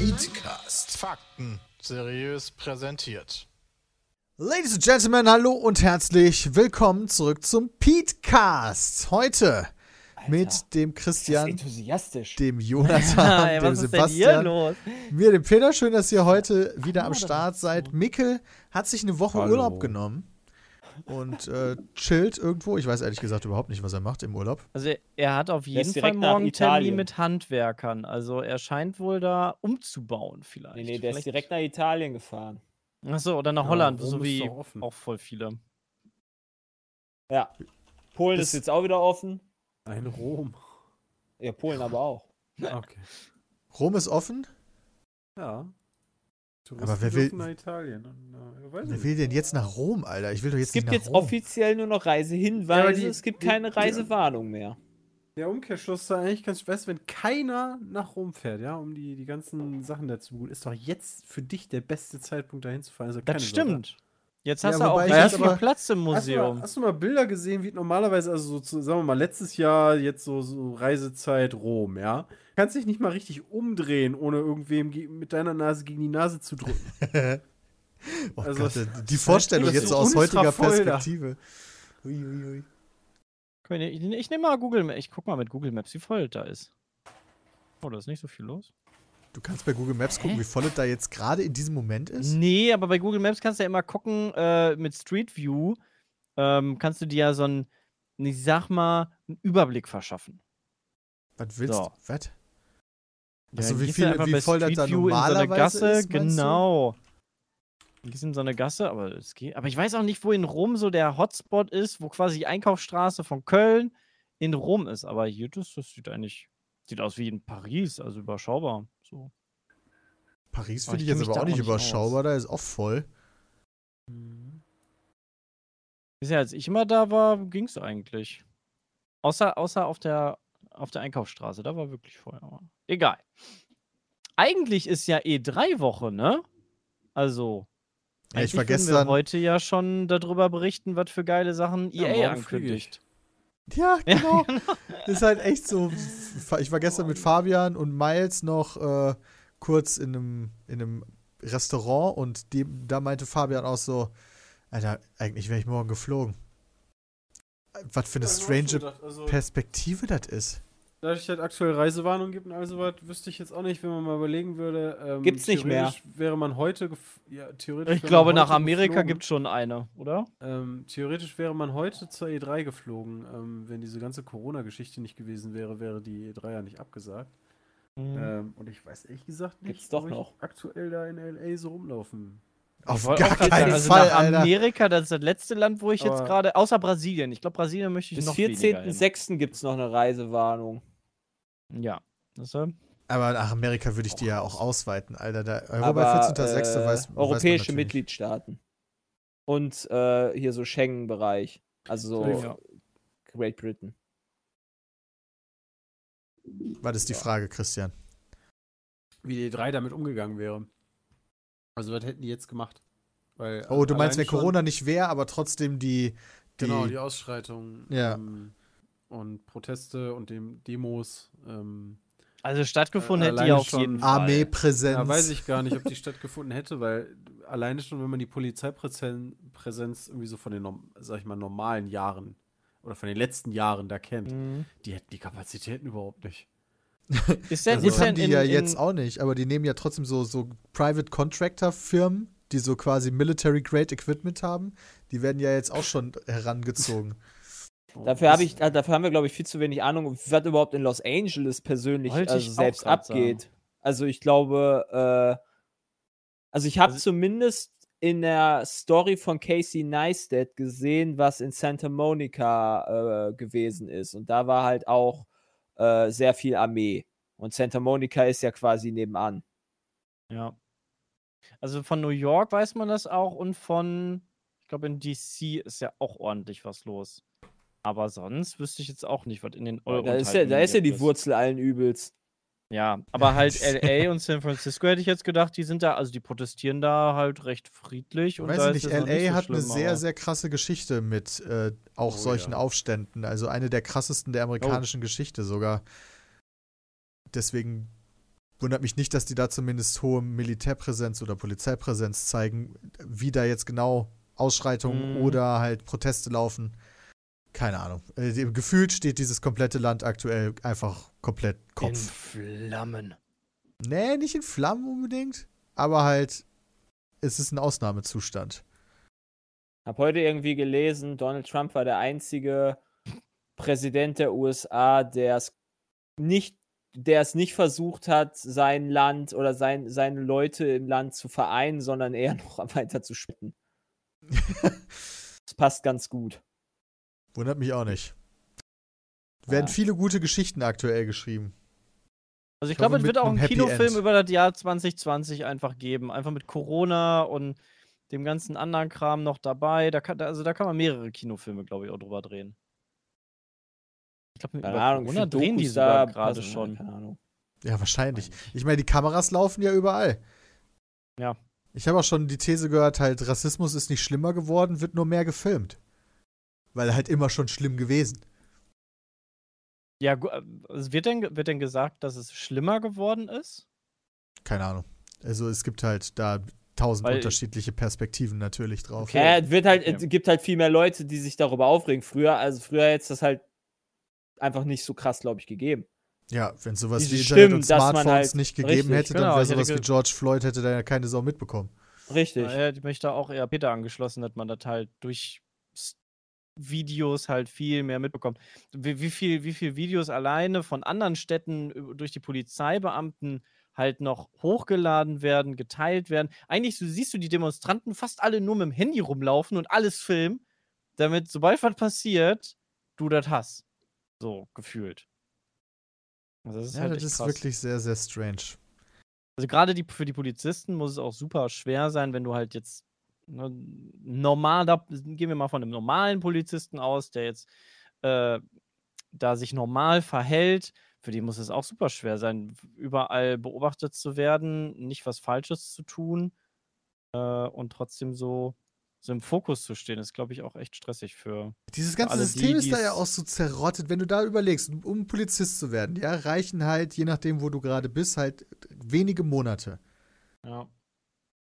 Petecast. Fakten seriös präsentiert. Ladies and Gentlemen, hallo und herzlich willkommen zurück zum Petecast. Heute mit dem ist Christian, enthusiastisch. dem Jonathan, Ey, dem ist Sebastian, mir, dem Peter. Schön, dass ihr heute wieder am Start ist seid. so. Mikkel hat sich eine Woche Hallo. Urlaub genommen und äh, chillt irgendwo. Ich weiß ehrlich gesagt überhaupt nicht, was er macht im Urlaub. Also er hat auf ist jeden Fall morgen Termin Italien. mit Handwerkern. Also er scheint wohl da umzubauen vielleicht. Nee, nee, der ist Vielleicht- direkt nach Italien gefahren. Achso, oder nach Ja, Holland, Rom so wie auch voll viele. Ja. Polen Das- ist jetzt auch wieder offen. Ein Rom. Ja, Polen aber auch. Okay. Rom ist offen. Ja. Aber wer will- nach Italien. Und, äh, weiß Wer nicht. will denn jetzt nach Rom, Alter? Ich will doch jetzt Es gibt nicht nach jetzt Rom. offiziell nur noch Ja, Reisehinweise. aber die- es gibt die- keine Reisewarnung mehr. Der Umkehrschluss da eigentlich ganz, weißt wenn keiner nach Rom fährt, ja, um die, die ganzen Sachen dazu gut, ist doch jetzt für dich der beste Zeitpunkt dahin zu fahren. Also Das Sorge. stimmt. Jetzt Ja, hast du auch jetzt viel Platz im Hast du, mal, Museum. hast du mal Bilder gesehen, wie normalerweise, also so, sagen wir mal, letztes Jahr jetzt so, so Reisezeit Rom, ja? Kannst dich nicht mal richtig umdrehen, ohne irgendwem ge- mit deiner Nase gegen die Nase zu drücken. oh Also, Gott, die Vorstellung jetzt ist so aus heutiger voll. Perspektive. Ui, ui, ui. Ich, ich nehme mal Google Maps. Ich guck mal mit Google Maps, wie voll da ist. Oh, da ist nicht so viel los. Du kannst bei Google Maps gucken, Hä? wie voll es da jetzt gerade in diesem Moment ist. Nee, aber bei Google Maps kannst du ja immer gucken, äh, mit Street View ähm, kannst du dir ja so einen, ich sag mal, einen Überblick verschaffen. Was willst So. du? Was? Ja, Achso, wie, viel, wie voll das Street da View in so normalerweise Gasse, ist, genau. Du gehst in so eine Gasse, aber es geht. Aber ich weiß auch nicht, wo in Rom so der Hotspot ist, wo quasi die Einkaufsstraße von Köln in Rom ist. Aber hier, das, das sieht eigentlich, sieht aus wie in Paris, also überschaubar. So. Paris finde ich jetzt aber auch nicht überschaubar, aus. da ist auch voll. Bisher, als ich immer da war, ging es eigentlich. Außer, außer auf, der, auf der Einkaufsstraße, da war wirklich voll. Egal. Eigentlich ist ja eh drei Wochen, ne? Also. Ja, ich war gestern- Wir heute ja schon darüber berichten, was für geile Sachen Ja, EA morgen fliege ich. ankündigt. Ja, Ja, genau. ist halt echt so. Ich war gestern mit Fabian und Miles noch äh, kurz in einem, in einem Restaurant und die, da meinte Fabian auch so: Alter, eigentlich wäre ich morgen geflogen. Was für eine strange Also, Perspektive das ist. Da es halt aktuell Reisewarnung gibt und all sowas, wüsste ich jetzt auch nicht, wenn man mal überlegen würde. Ähm, Gibt's nicht mehr. theoretisch Wäre man heute. Ja, theoretisch Ich glaube, nach Amerika gibt es schon eine, oder? Ähm, theoretisch wäre man heute zur E3 geflogen. Ähm, wenn diese ganze Corona-Geschichte nicht gewesen wäre, wäre die E3 ja nicht abgesagt. Mhm. Ähm, und ich weiß ehrlich gesagt nicht, Gibt's doch ich noch. aktuell da in LA so rumlaufen. Auf Ich gar keinen sagen, also Fall, Alter. Amerika, das ist das letzte Land, wo ich jetzt Aber- gerade, außer Brasilien. Ich glaube, Brasilien möchte ich Bis noch hin. 14.06. gibt es noch eine Reisewarnung. Ja. Deshalb. Aber nach Amerika würde ich die ja auch ausweiten, Alter. Da, Europa Aber 14.06. äh, weiß, weiß man europäische natürlich. Mitgliedstaaten. Und äh, hier so Schengen-Bereich. Also so Ja. Great Britain. Was ist die Frage, Christian? Wie die E3 damit umgegangen wäre. Also, was hätten die jetzt gemacht? Weil, Oh, du meinst, wenn Corona nicht wäre, aber trotzdem die. die Genau, die Ausschreitungen Ja. ähm, und Proteste und dem Demos. Ähm, Also stattgefunden Äh, hätte die auf schon jeden Fall. Armeepräsenz. ja, weiß ich gar nicht, ob die stattgefunden hätte, weil alleine schon, wenn man die Polizeipräsenz Präsenz irgendwie so von den, sag ich mal, normalen Jahren oder von den letzten Jahren da kennt, Mhm. die hätten die Kapazitäten überhaupt nicht. Ist denn, Also Gut, ist haben denn die in, ja in, jetzt auch nicht, aber die nehmen ja trotzdem so, so Private Contractor Firmen, die so quasi Military Grade Equipment haben. Die werden ja jetzt auch schon herangezogen. Dafür, hab ich, äh, dafür haben wir, glaube ich, viel zu wenig Ahnung, was überhaupt in Los Angeles persönlich also selbst abgeht. Also ich glaube, äh, also ich habe Also- zumindest in der Story von Casey Neistat gesehen, was in Santa Monica äh, gewesen ist. Und da war halt auch äh, sehr viel Armee. Und Santa Monica ist ja quasi nebenan. Ja. Also von New York weiß man das auch und von, ich glaube, in DC ist ja auch ordentlich was los. Aber sonst wüsste ich jetzt auch nicht, was in den Da Euro ist, ja, da ist ja die Wurzel allen Übels. Ja, aber halt LA und San Francisco hätte ich jetzt gedacht, die sind da, also die protestieren da halt recht friedlich. Und Weiß da ich ist nicht, LA so hat eine schlimm, sehr, aber- sehr krasse Geschichte mit äh, auch Oh, solchen ja. Aufständen. Also eine der krassesten der amerikanischen Geschichte sogar. Deswegen wundert mich nicht, dass die da zumindest hohe Militärpräsenz oder Polizeipräsenz zeigen. Wie da jetzt genau Ausschreitungen Mhm. oder halt Proteste laufen. Keine Ahnung. Äh, gefühlt steht dieses komplette Land aktuell einfach komplett In Kopf. Flammen. Nee, nicht in Flammen unbedingt, aber halt, es ist ein Ausnahmezustand. Hab heute irgendwie gelesen, Donald Trump war der einzige Präsident der USA, der es nicht, der es nicht versucht hat, sein Land oder sein, seine Leute im Land zu vereinen, sondern eher noch weiter zu spitten. Das passt ganz gut. Wundert mich auch nicht. Werden Ja. viele gute Geschichten aktuell geschrieben. Also ich Ich glaube, es wird mit auch einen Happy Kinofilm End. über das Jahr 2020 einfach geben. Einfach mit Corona und dem ganzen anderen Kram noch dabei. Da kann, also da kann man mehrere Kinofilme, glaube ich, auch drüber drehen. Ich glaube, Keine über Ahnung, Corona drehen die Dokus sogar da gerade schon. Keine Ahnung. Ja, wahrscheinlich. Ich meine, die Kameras laufen ja überall. Ja. Ich habe auch schon die These gehört, halt, Rassismus ist nicht schlimmer geworden, wird nur mehr gefilmt. Weil halt immer schon schlimm gewesen. Ja, äh, wird denn, wird denn gesagt, dass es schlimmer geworden ist? Keine Ahnung. Also es gibt halt da tausend Weil- unterschiedliche Perspektiven natürlich drauf. Okay. Ja, es wird halt, Okay. es gibt halt viel mehr Leute, die sich darüber aufregen. Früher, also früher hätte es das halt einfach nicht so krass, glaube ich, gegeben. Ja, wenn sowas Diese wie Internet Stimmen, und Smartphones halt- nicht gegeben richtig, hätte, dann genau, wäre ich hätte sowas wie ge- George Floyd, hätte da ja keine Sau mitbekommen. Richtig. Ja, mich da auch eher Peter angeschlossen, dass man das halt durch Videos halt viel mehr mitbekommt. Wie, wie, viel, wie viel Videos alleine von anderen Städten ü- durch die Polizeibeamten halt noch hochgeladen werden, geteilt werden. Eigentlich so, siehst du die Demonstranten fast alle nur mit dem Handy rumlaufen und alles filmen, damit, sobald was passiert, du das hast. So gefühlt. Also das ist Ja, halt das ist wirklich sehr, sehr strange. Also gerade die, für die Polizisten muss es auch super schwer sein, wenn du halt jetzt normaler, gehen wir mal von einem normalen Polizisten aus, der jetzt äh, da sich normal verhält, für die muss es auch super schwer sein, überall beobachtet zu werden, nicht was Falsches zu tun äh, und trotzdem so, so im Fokus zu stehen, ist, glaube ich, auch echt stressig für. Dieses ganze die, System ist da ja auch so zerrottet, wenn du da überlegst, um Polizist zu werden, ja, reichen halt, je nachdem, wo du gerade bist, halt wenige Monate. Ja.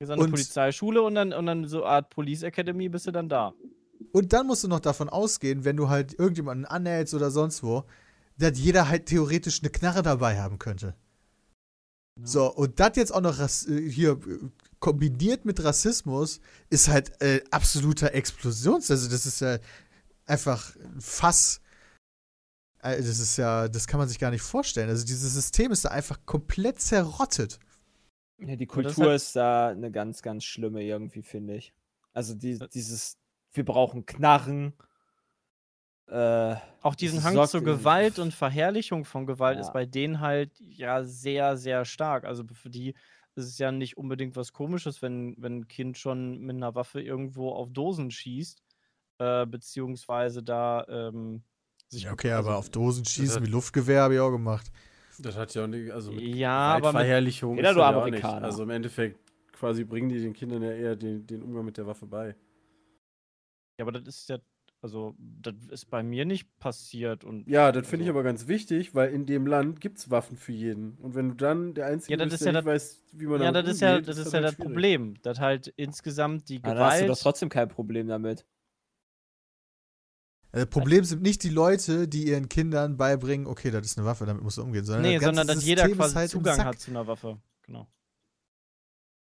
Ist eine Und- Polizeischule und dann, und dann so eine Art Police Academy bist du dann da. Und dann musst du noch davon ausgehen, wenn du halt irgendjemanden anhältst oder sonst wo, dass jeder halt theoretisch eine Knarre dabei haben könnte. So, und das jetzt auch noch äh, hier äh, kombiniert mit Rassismus ist halt äh, absoluter Explosions. Also, das ist ja einfach ein Fass. Äh, Das ist ja, das kann man sich gar nicht vorstellen. Also, dieses System ist da einfach komplett zerrottet. Ja, die Kultur hat- ist da eine ganz, ganz schlimme irgendwie, finde ich. Also die, dieses, wir brauchen Knarren. Äh, Auch diesen Hang zur Gewalt und Verherrlichung von Gewalt Ja. ist bei denen halt ja sehr, sehr stark. Also für die ist es ja nicht unbedingt was Komisches, wenn, wenn ein Kind schon mit einer Waffe irgendwo auf Dosen schießt, äh, beziehungsweise da ähm, sich. Ja, okay, also, aber auf Dosen schießen hat- wie Luftgewehr habe ich auch gemacht. Das hat ja auch nicht, also mit Ja, aber mit, ist du das ja auch Amerikaner. nicht. Also im Endeffekt quasi bringen die den Kindern ja eher den, den Umgang mit der Waffe bei. ja, aber das ist ja, also das ist bei mir nicht passiert und Ja, das finde ich Also- aber ganz wichtig, weil in dem Land gibt es Waffen für jeden. Und wenn du dann der Einzige Ja, das bist, ist der ja nicht das- weiß, wie man ja, damit das ist ja, umgeht, das ist das ja halt das schwierig. Problem, dass halt insgesamt die dann hast du Gewalt doch trotzdem kein Problem damit. Äh, Problem sind nicht die Leute, die ihren Kindern beibringen, okay, das ist eine Waffe, damit musst du umgehen, sondern Nee, das sondern dass jeder System ist quasi halt Zugang hat zu einer Waffe. Genau.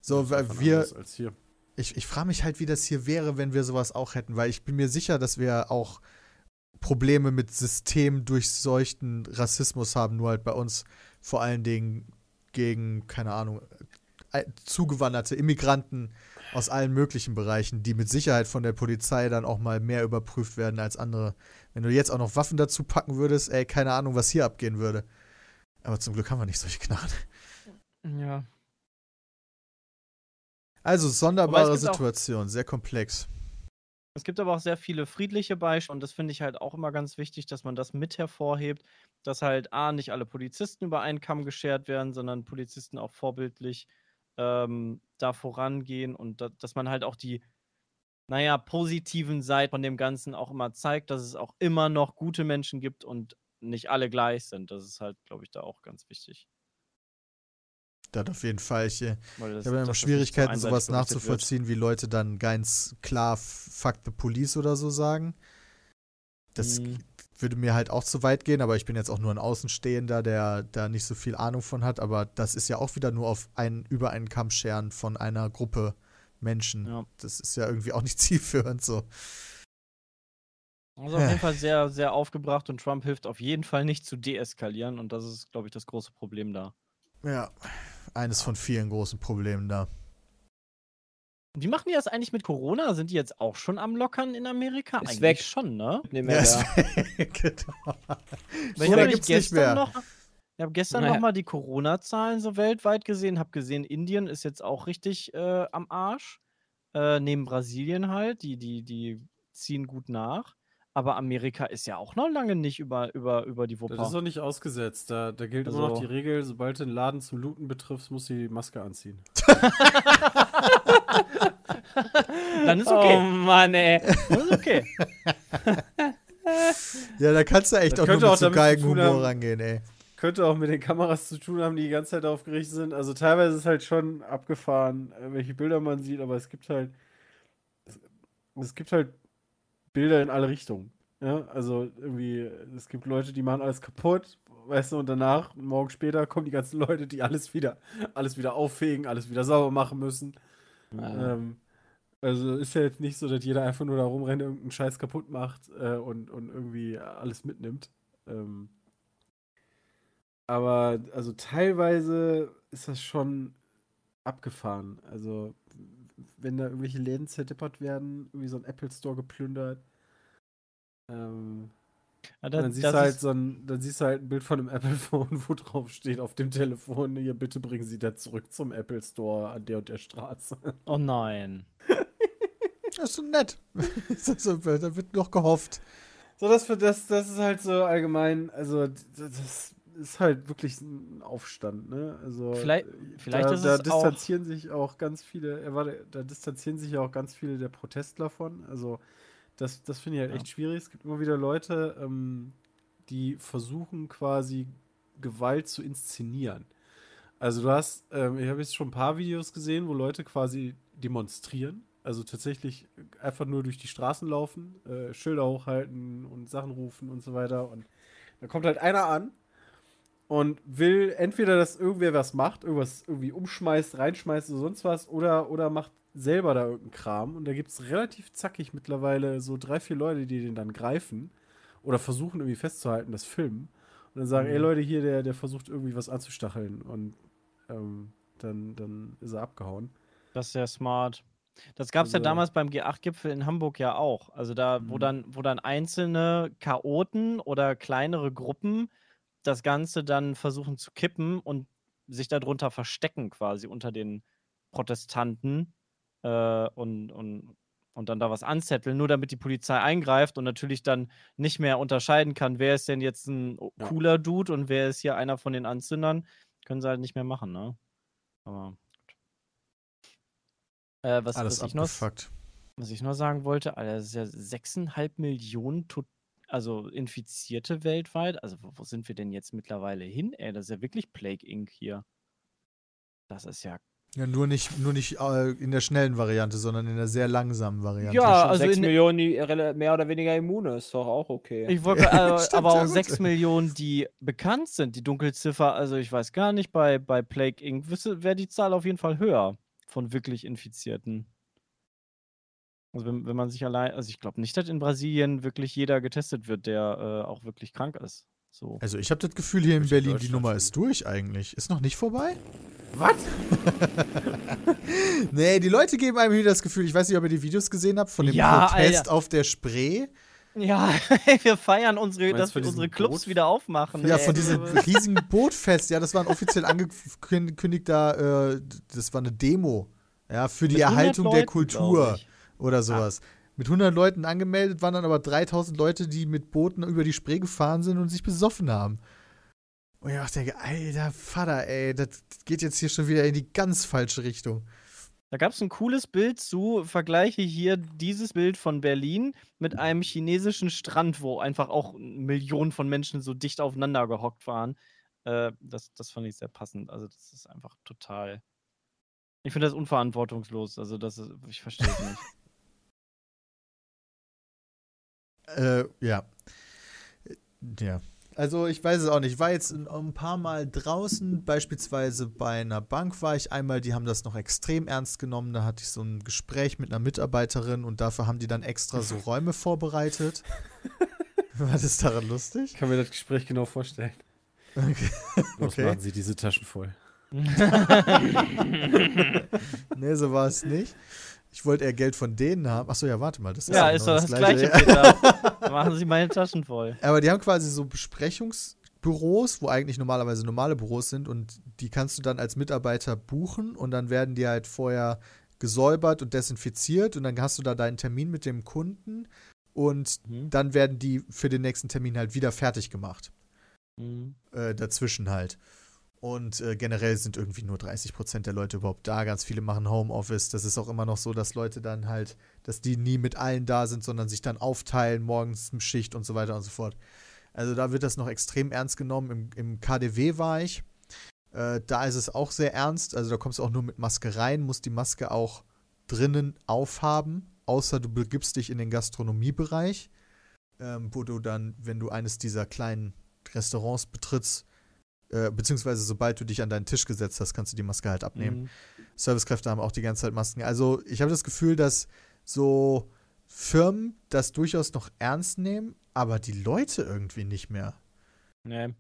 So, weil wir, anders Als hier. ich, ich frage mich halt, wie das hier wäre, wenn wir sowas auch hätten, weil ich bin mir sicher, dass wir auch Probleme mit systemdurchseuchten Rassismus haben, nur halt bei uns vor allen Dingen gegen, keine Ahnung, äh, zugewanderte Immigranten aus allen möglichen Bereichen, die mit Sicherheit von der Polizei dann auch mal mehr überprüft werden als andere. Wenn du jetzt auch noch Waffen dazu packen würdest, ey, keine Ahnung, was hier abgehen würde. Aber zum Glück haben wir nicht solche Knarren. Ja. Also, sonderbare Situation, sehr komplex. Es gibt aber auch sehr viele friedliche Beispiele und das finde ich halt auch immer ganz wichtig, dass man das mit hervorhebt, dass halt A, nicht alle Polizisten über einen Kamm geschert werden, sondern Polizisten auch vorbildlich ähm, da vorangehen und da, dass man halt auch die, naja, positiven Seiten von dem Ganzen auch immer zeigt, dass es auch immer noch gute Menschen gibt und nicht alle gleich sind. Das ist halt, glaube ich, da auch ganz wichtig. Das auf jeden Fall. Ich, äh, das, ich habe immer das so Schwierigkeiten, sowas berichtet wird. nachzuvollziehen, wie Leute dann ganz klar Fuck the Police oder so sagen. Das Mhm. Würde mir halt auch zu weit gehen, aber ich bin jetzt auch nur ein Außenstehender, der da nicht so viel Ahnung von hat. Aber das ist ja auch wieder nur auf einen, über einen Kamm scheren von einer Gruppe Menschen. Ja. Das ist ja irgendwie auch nicht zielführend so. Also auf jeden Fall sehr, sehr aufgebracht und Trump hilft auf jeden Fall nicht zu deeskalieren und das ist, glaube ich, das große Problem da. Ja, eines von vielen großen Problemen da. Wie machen die das eigentlich mit Corona? Sind die jetzt auch schon am Lockern in Amerika? Ist eigentlich weg. schon, ne? Nicht Ja, mehr ist da. genau. Weil ich habe gestern mehr? noch, ich habe gestern Naja. noch mal die Corona-Zahlen so weltweit gesehen, habe gesehen, Indien ist jetzt auch richtig äh, am Arsch. Äh, neben Brasilien halt, die, die, die ziehen gut nach. Aber Amerika ist ja auch noch lange nicht über, über, über die Das ist Wupper. doch nicht ausgesetzt. Da, da gilt immer noch Also- die Regel, sobald du einen Laden zum Looten betriffst, musst du die Maske anziehen. Dann ist Oh okay. Mann, ey. Dann ist okay. Ja, da kannst du echt Das auch nur mit auch so tun Geigenhumor haben- rangehen, ey. Könnte auch mit den Kameras zu tun haben, die die ganze Zeit darauf gerichtet sind. Also teilweise ist es halt schon abgefahren, äh, welche Bilder man sieht, aber es gibt halt. Es, gibt halt Bilder in alle Richtungen. Ja, also irgendwie, es gibt Leute, die machen alles kaputt, weißt du, und danach, Morgen später, kommen die ganzen Leute, die alles wieder, alles wieder auffegen, alles wieder sauber machen müssen. Ähm, also ist ja jetzt nicht so, dass jeder einfach nur da rumrennt, irgendeinen Scheiß kaputt macht äh, und, und irgendwie alles mitnimmt. Ähm, aber also teilweise ist das schon abgefahren. Also wenn da irgendwelche Läden zerdeppert werden, irgendwie so ein Apple Store geplündert. Ähm, Ja, das, dann, siehst das du halt so ein, dann siehst du halt ein Bild von einem Apple-Phone, wo drauf steht auf dem Telefon, hier bitte bringen Sie das zurück zum Apple Store an der und der Straße. oh nein. Das ist so nett. Das ist so- da wird noch gehofft. So, das, für das, das ist halt so allgemein, also das ist halt wirklich ein Aufstand, ne? Also Vielleicht- vielleicht da, ist da es auch- distanzieren sich auch ganz viele, äh, warte, da distanzieren sich ja auch ganz viele der Protestler von. Also das, das finde ich halt Ja. echt schwierig. Es gibt immer wieder Leute, ähm, die versuchen quasi Gewalt zu inszenieren. Also du hast, ähm, ich habe jetzt schon ein paar Videos gesehen, wo Leute quasi demonstrieren. Also tatsächlich einfach nur durch die Straßen laufen, äh, Schilder hochhalten und Sachen rufen und so weiter. Und da kommt halt einer an und will entweder, dass irgendwer was macht, irgendwas irgendwie umschmeißt, reinschmeißt oder sonst was, oder, oder macht selber da irgendeinen Kram. Und da gibt es relativ zackig mittlerweile so drei, vier Leute, die den dann greifen oder versuchen irgendwie festzuhalten, das filmen. Und dann sagen, Mhm. ey Leute, hier, der, der versucht irgendwie was anzustacheln. Und ähm, dann, dann ist er abgehauen. Das ist sehr smart. Das gab es ja Also- damals beim G8-Gipfel in Hamburg ja auch. Also da, wo Mhm. dann, wo dann einzelne Chaoten oder kleinere Gruppen das Ganze dann versuchen zu kippen und sich darunter verstecken, quasi unter den Protestanten äh, und, und, und dann da was anzetteln, nur damit die Polizei eingreift und natürlich dann nicht mehr unterscheiden kann, wer ist denn jetzt ein cooler Dude und wer ist hier einer von den Anzündern, können sie halt nicht mehr machen, ne? Aber gut. Äh, was, Alles was, ich noch, was ich noch sagen wollte, Alter, das ist ja 6,5 Millionen to also Infizierte weltweit. Also, wo, wo sind wir denn jetzt mittlerweile hin? Ey, das ist ja wirklich Plague Inc. hier. Das ist ja. Ja, nur nicht, nur nicht äh, in der schnellen Variante, sondern in der sehr langsamen Variante. Ja, Schon also 6 in- Millionen, die mehr oder weniger immune, ist doch auch okay. Ich wollte äh, Stimmt, aber auch gut. 6 Millionen, die bekannt sind. Die Dunkelziffer, also ich weiß gar nicht, bei, bei Plague Inc. wäre die Zahl auf jeden Fall höher von wirklich Infizierten. Also wenn, wenn man sich allein, also ich glaube nicht, dass in Brasilien wirklich jeder getestet wird, der äh, auch wirklich krank ist. So. Also ich habe das Gefühl, hier in Berlin, die Nummer ist durch eigentlich. Ist noch nicht vorbei? Was? Nee, die Leute geben einem wieder das Gefühl, ich weiß nicht, ob ihr die Videos gesehen habt, von dem Ja, Protest Alter. auf der Spree. Ja, wir feiern unsere, dass wir unsere Clubs Boot? wieder aufmachen. Ja, ey. von diesem riesigen Bootfest. Ja, das war ein offiziell angekündigter, äh, das war eine Demo. Ja, für die Mit 100 Erhaltung der Leuten, Kultur glaub ich. oder sowas. mit 100 Leuten angemeldet, waren dann aber 3000 Leute, die mit Booten über die Spree gefahren sind und sich besoffen haben. Und ich auch denke, alter Vater, ey, das geht jetzt hier schon wieder in die ganz falsche Richtung. Da gab es ein cooles Bild zu, vergleiche hier dieses Bild von Berlin mit einem chinesischen Strand, wo einfach auch Millionen von Menschen so dicht aufeinander gehockt waren. Äh, das, das fand ich sehr passend. Also, das ist einfach total. Ich finde das unverantwortungslos. Also, das ist, ich verstehe es nicht. Äh, ja. Ja. Also ich weiß es auch nicht. Ich war jetzt ein paar Mal draußen, beispielsweise bei einer Bank war ich einmal, die haben das noch extrem ernst genommen. Da hatte ich so ein Gespräch mit einer Mitarbeiterin und dafür haben die dann extra so Räume vorbereitet. Was ist daran lustig? Ich kann mir das Gespräch genau vorstellen. Okay. Los, Okay. machen Sie diese Taschen voll. nee, so war es nicht. Ich wollte eher Geld von denen haben. Achso, ja, warte mal. Das ist ja, ist genau doch das Gleiche, Peter. Machen Sie meine Taschen voll. Aber die haben quasi so Besprechungsbüros, wo eigentlich normalerweise normale Büros sind und die kannst du dann als Mitarbeiter buchen und dann werden die halt vorher gesäubert und desinfiziert und dann hast du da deinen Termin mit dem Kunden und Mhm. dann werden die für den nächsten Termin halt wieder fertig gemacht. Mhm. Äh, dazwischen halt. Und äh, generell sind irgendwie nur 30% der Leute überhaupt da. Ganz viele machen Homeoffice. Das ist auch immer noch so, dass Leute dann halt, dass die nie mit allen da sind, sondern sich dann aufteilen, morgens Schicht und so weiter und so fort. Also da wird das noch extrem ernst genommen. Im, im KDW war ich. Äh, da ist es auch sehr ernst. Also da kommst du auch nur mit Maske rein, musst die Maske auch drinnen aufhaben, außer du begibst dich in den Gastronomiebereich, ähm, wo du dann, wenn du eines dieser kleinen Restaurants betrittst, äh, beziehungsweise sobald du dich an deinen Tisch gesetzt hast, kannst du die Maske halt abnehmen. Mhm. Servicekräfte haben auch die ganze Zeit Masken. Also ich habe das Gefühl, dass so Firmen das durchaus noch ernst nehmen, aber die Leute irgendwie nicht mehr. Nee.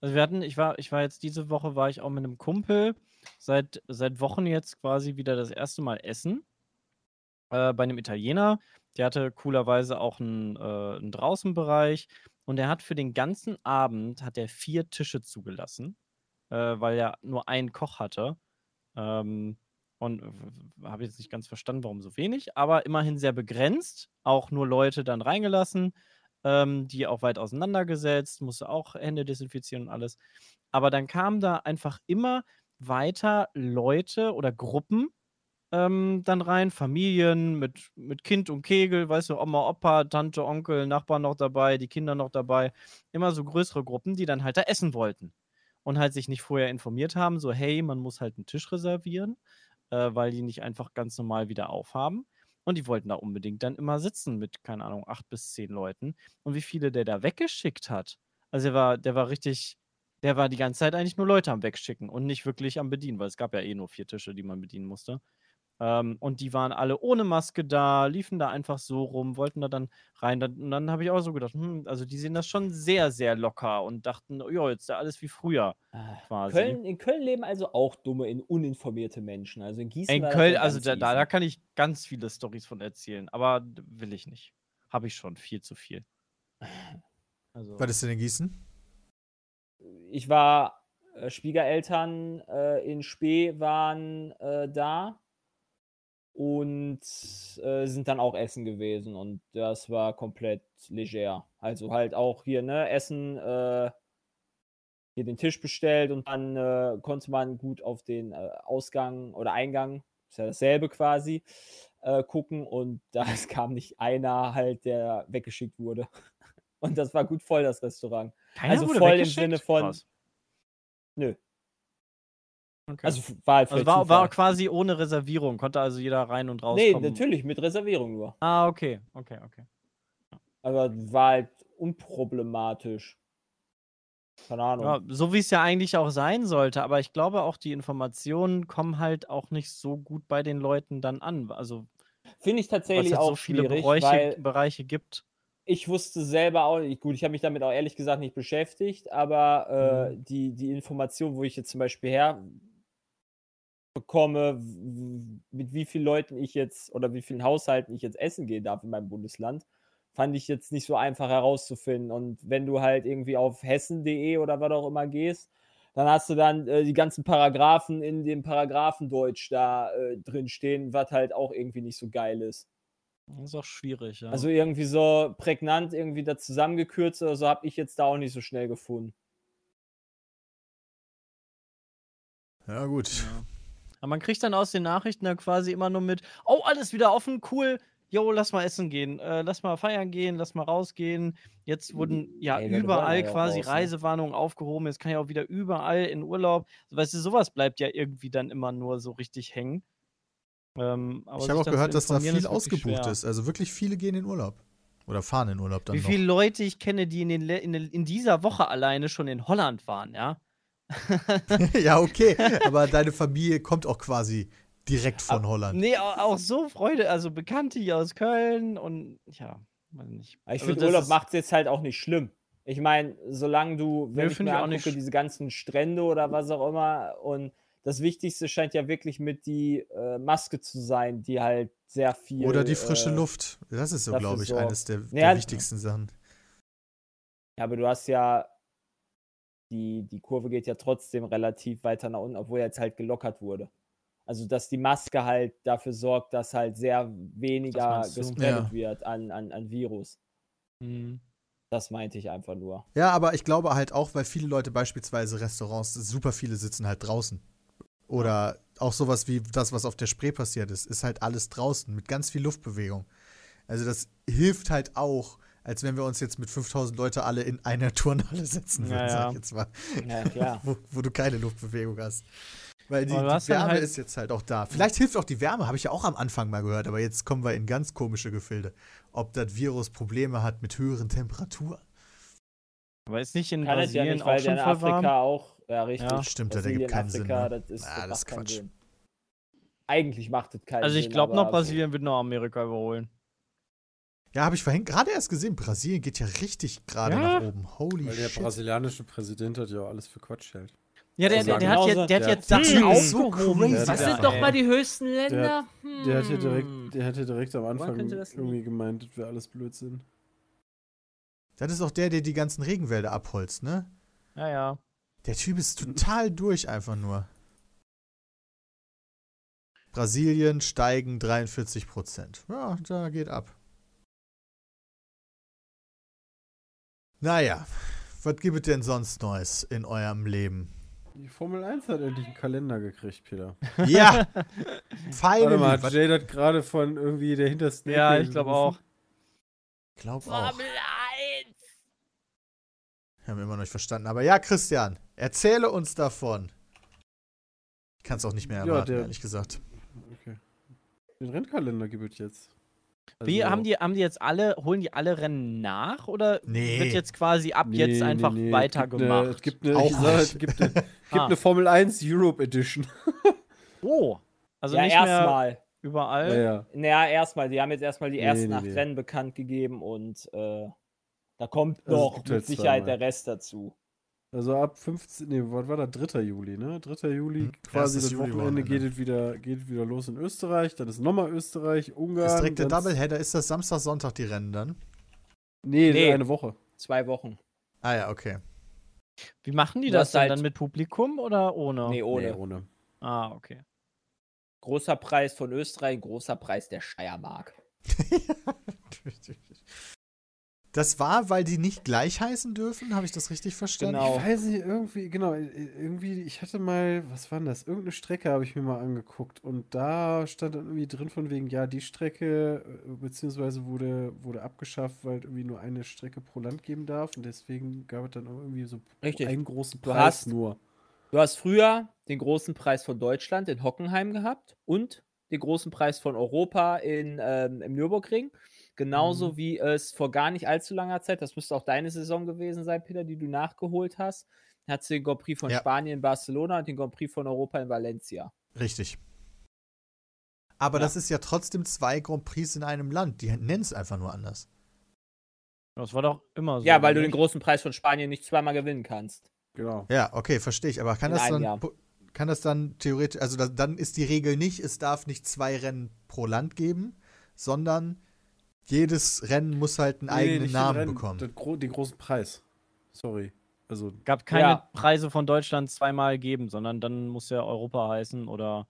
Also wir hatten, ich war, ich war jetzt diese Woche, war ich auch mit einem Kumpel seit, seit Wochen jetzt quasi wieder das erste Mal essen. Äh, bei einem Italiener. Der hatte coolerweise auch einen, äh, einen Draußenbereich und er hat für den ganzen Abend hat er vier Tische zugelassen, äh, weil er nur einen Koch hatte. Ähm, und habe jetzt nicht ganz verstanden, warum so wenig, aber immerhin sehr begrenzt. Auch nur Leute dann reingelassen ähm, die auch weit auseinandergesetzt, musste auch Hände desinfizieren und alles. Aber dann kamen da einfach immer weiter Leute oder Gruppen ähm, dann rein, Familien mit, mit Kind und Kegel, weißt du, Oma, Opa, Tante, Onkel, Nachbarn noch dabei, die Kinder noch dabei. Immer so größere Gruppen, die dann halt da essen wollten. Und halt sich nicht vorher informiert haben, so, hey, man muss halt einen Tisch reservieren, äh, weil die nicht einfach ganz normal wieder aufhaben. Und die wollten da unbedingt dann immer sitzen mit, keine Ahnung, acht bis zehn Leuten. Und wie viele der da weggeschickt hat. Also der war, der war richtig, der war die ganze Zeit eigentlich nur Leute am Wegschicken und nicht wirklich am Bedienen, weil es gab ja eh nur vier Tische, die man bedienen musste. Ähm, und die waren alle ohne Maske da, liefen da einfach so rum, wollten da dann rein. Dann, und dann habe ich auch so gedacht, hm, also die sehen das schon sehr, sehr locker und dachten, ja, jetzt ist ja alles wie früher quasi. Köln, in Köln leben also auch dumme, in uninformierte Menschen. Also in Gießen. In war das Köln, also da, da, da kann ich ganz viele Stories von erzählen, aber will ich nicht. Habe ich schon, viel zu viel. Also, Was ist denn in Gießen? ich war, äh, Schwiegereltern äh, in Spee waren äh, da und äh, sind dann auch essen gewesen und das war komplett leger. Also halt auch hier, ne, Essen, äh, hier den Tisch bestellt und dann äh, konnte man gut auf den äh, Ausgang oder Eingang, ist ja dasselbe quasi, äh, gucken und da es kam nicht einer halt, der weggeschickt wurde. Und das war gut voll, das Restaurant. keiner also voll im? Sinne von- Krass. Nö. Okay. Also war halt Also war, war quasi ohne Reservierung, konnte also jeder rein und raus Nee, kommen. natürlich, mit Reservierung nur. Ah, okay, okay, okay. Aber war halt unproblematisch. Keine Ahnung. Ja, so wie es ja eigentlich auch sein sollte, aber ich glaube auch, die Informationen kommen halt auch nicht so gut bei den Leuten dann an. Also, Finde ich tatsächlich halt auch so viele schwierig, Bereiche, weil Bereiche gibt. ich wusste selber auch nicht, gut, ich habe mich damit auch ehrlich gesagt nicht beschäftigt, aber äh, Mhm. die, die Information, wo ich jetzt zum Beispiel her bekomme, mit wie vielen Leuten ich jetzt oder wie vielen Haushalten ich jetzt essen gehen darf in meinem Bundesland, fand ich jetzt nicht so einfach herauszufinden. Und wenn du halt irgendwie auf hessen.de oder was auch immer gehst, dann hast du dann äh, die ganzen Paragraphen in dem Paragraphendeutsch da äh, drin stehen, was halt auch irgendwie nicht so geil ist. Das ist auch schwierig, ja. Also irgendwie so prägnant, irgendwie da zusammengekürzt oder so, habe ich jetzt da auch nicht so schnell gefunden. Ja, gut. Aber man kriegt dann aus den Nachrichten dann quasi immer nur mit, oh, alles wieder offen, cool. Jo, lass mal essen gehen, äh, lass mal feiern gehen, lass mal rausgehen. Jetzt wurden ja Ey, überall ja quasi raus, ne? Reisewarnungen aufgehoben. Jetzt kann ich auch wieder überall in Urlaub. Weißt du, sowas bleibt ja irgendwie dann immer nur so richtig hängen. Ähm, ich habe auch gehört, dass da viel ist ausgebucht schwer. ist. Also wirklich viele gehen in Urlaub. Oder fahren in Urlaub dann Wie noch. viele Leute ich kenne, die in, den, Le- in, in dieser Woche alleine schon in Holland waren, ja? ja, okay. Aber deine Familie kommt auch quasi direkt von Holland. Nee, au- auch so Freude, also Bekannte hier aus Köln und ja, weiß nicht. Ich Also finde, Urlaub macht es jetzt halt auch nicht schlimm. Ich meine, solange du, wenn Nö, ich mir ich auch nicht angucke, diese ganzen Strände oder was auch immer und das Wichtigste scheint ja wirklich mit die äh, Maske zu sein, die halt sehr viel. Oder die frische äh, Luft. Das ist so, glaube ich, sorgt. eines der, Ja, der wichtigsten Sachen. Ja, aber du hast ja. Die, die Kurve geht ja trotzdem relativ weiter nach unten, obwohl jetzt halt gelockert wurde. Also, dass die Maske halt dafür sorgt, dass halt sehr weniger gespreadet Ja. wird an, an, an Virus. Hm. Das meinte ich einfach nur. Ja, aber ich glaube halt auch, weil viele Leute beispielsweise Restaurants, super viele sitzen halt draußen. Oder auch sowas wie das, was auf der Spree passiert ist, ist halt alles draußen mit ganz viel Luftbewegung. Also das hilft halt auch, als wenn wir uns jetzt mit 5000 Leute alle in einer Turnhalle setzen würden, Ja, sag ja. ich jetzt mal. Ja, klar. wo, wo du keine Luftbewegung hast. Weil die, die Wärme halt- ist jetzt halt auch da. Vielleicht hilft auch die Wärme, habe ich ja auch am Anfang mal gehört, aber jetzt kommen wir in ganz komische Gefilde. Ob das Virus Probleme hat mit höheren Temperaturen. Aber ist nicht in Kann ja Brasilien nicht, auch weil der schon in voll Afrika warm? auch, ja richtig. Ja. Stimmt, das ergibt keinen Sinn. Afrika, Ne? das ist Ja, das das Quatsch. Sinn. Eigentlich macht es keinen Also Sinn. ich glaube noch, Brasilien wird noch Amerika überholen. Ja, habe ich vorhin gerade erst gesehen. Brasilien geht ja richtig gerade Ja. nach oben. Holy Weil der shit. brasilianische Präsident hat ja auch alles für Quatsch hält. Ja, der, Also der, der, hat, jetzt, der hat der- jetzt Sachen Hm, ist so aufgehoben. crazy. wieder, Was sind doch mal die höchsten Der, der, hat ja direkt, Hm. der hat ja direkt am Anfang irgendwie gemeint, das wäre alles Blödsinn. Das ist auch der, der die ganzen Regenwälder abholzt, ne? Ja, ja. Der Typ ist total durch einfach nur. Brasilien steigen 43 Prozent. Ja, da geht ab. Naja, was gibt es denn sonst Neues in eurem Leben? Die Formel 1 hat endlich einen Kalender gekriegt, Peter. Ja, Warte finally. mal, hat Jay das gerade von irgendwie der hintersten Ja, Ecke ich glaube auch. glaub auch. Haben wir immer noch nicht verstanden. Aber ja, Christian, erzähle uns davon. Ich kann es auch nicht mehr Ja, erwarten, der- ehrlich gesagt. Okay. Den Rennkalender gibt es jetzt. Wie, Also- haben die, haben die jetzt alle, holen die alle Rennen nach oder Nee. wird jetzt quasi ab Nee, jetzt einfach nee, weitergemacht? Es gibt eine, es gibt eine, gibt Ah. eine Formel 1 Europe Edition. Oh. Also ja, nicht mehr erstmal. überall. Ja, ja. Naja, erstmal. Die haben jetzt erstmal die Nee, ersten nee, acht nee. Rennen bekannt gegeben und äh, da kommt Also noch gibt mit halt Sicherheit zweimal. der Rest dazu. Also ab 15, nee, was war das? 3. Juli, ne? 3. Juli, Hm, quasi das Juli Wochenende geht Wochenende. es wieder, geht es wieder los in Österreich, dann ist nochmal Österreich, Ungarn. Ist direkt der Doubleheader. Ist das Samstag, Sonntag die Rennen dann? Nee, Nee. eine Woche. Zwei Wochen. Ah ja, okay. Wie machen die das dann, halt- dann mit Publikum oder ohne? Nee, ohne. Nee, ohne. Ah, okay. Großer Preis von Österreich, großer Preis der Steiermark. Das war, weil die nicht gleich heißen dürfen? Habe ich das richtig verstanden? Genau. Ich weiß nicht, irgendwie, genau, irgendwie, ich hatte mal, was war denn das? Irgendeine Strecke habe ich mir mal angeguckt und da stand dann irgendwie drin von wegen, ja, die Strecke, äh, beziehungsweise wurde, wurde abgeschafft, weil es irgendwie nur eine Strecke pro Land geben darf und deswegen gab es dann auch irgendwie so Richtig. einen großen Preis hast- nur. Du hast früher den großen Preis von Deutschland in Hockenheim gehabt und den großen Preis von Europa in, ähm, im Nürburgring. Genauso Mhm. wie es vor gar nicht allzu langer Zeit, das müsste auch deine Saison gewesen sein, Peter, die du nachgeholt hast, hattest du den Grand Prix von Ja. Spanien in Barcelona und den Grand Prix von Europa in Valencia. Richtig. Aber Ja. das ist ja trotzdem zwei Grand Prix in einem Land. Die nennen es einfach nur anders. Das war doch immer so. ja, weil du den großen Preis von Spanien nicht zweimal gewinnen kannst. Genau. Ja, okay, verstehe ich. Aber kann In das dann, Jahr. kann das dann theoretisch, also da, dann ist die Regel nicht, es darf nicht zwei Rennen pro Land geben, sondern jedes Rennen muss halt einen Nee, eigenen Namen Rennen, bekommen. Den, gro den großen Preis. Sorry. Also, Gab keine Ja. Preise von Deutschland zweimal geben, sondern dann muss ja Europa heißen oder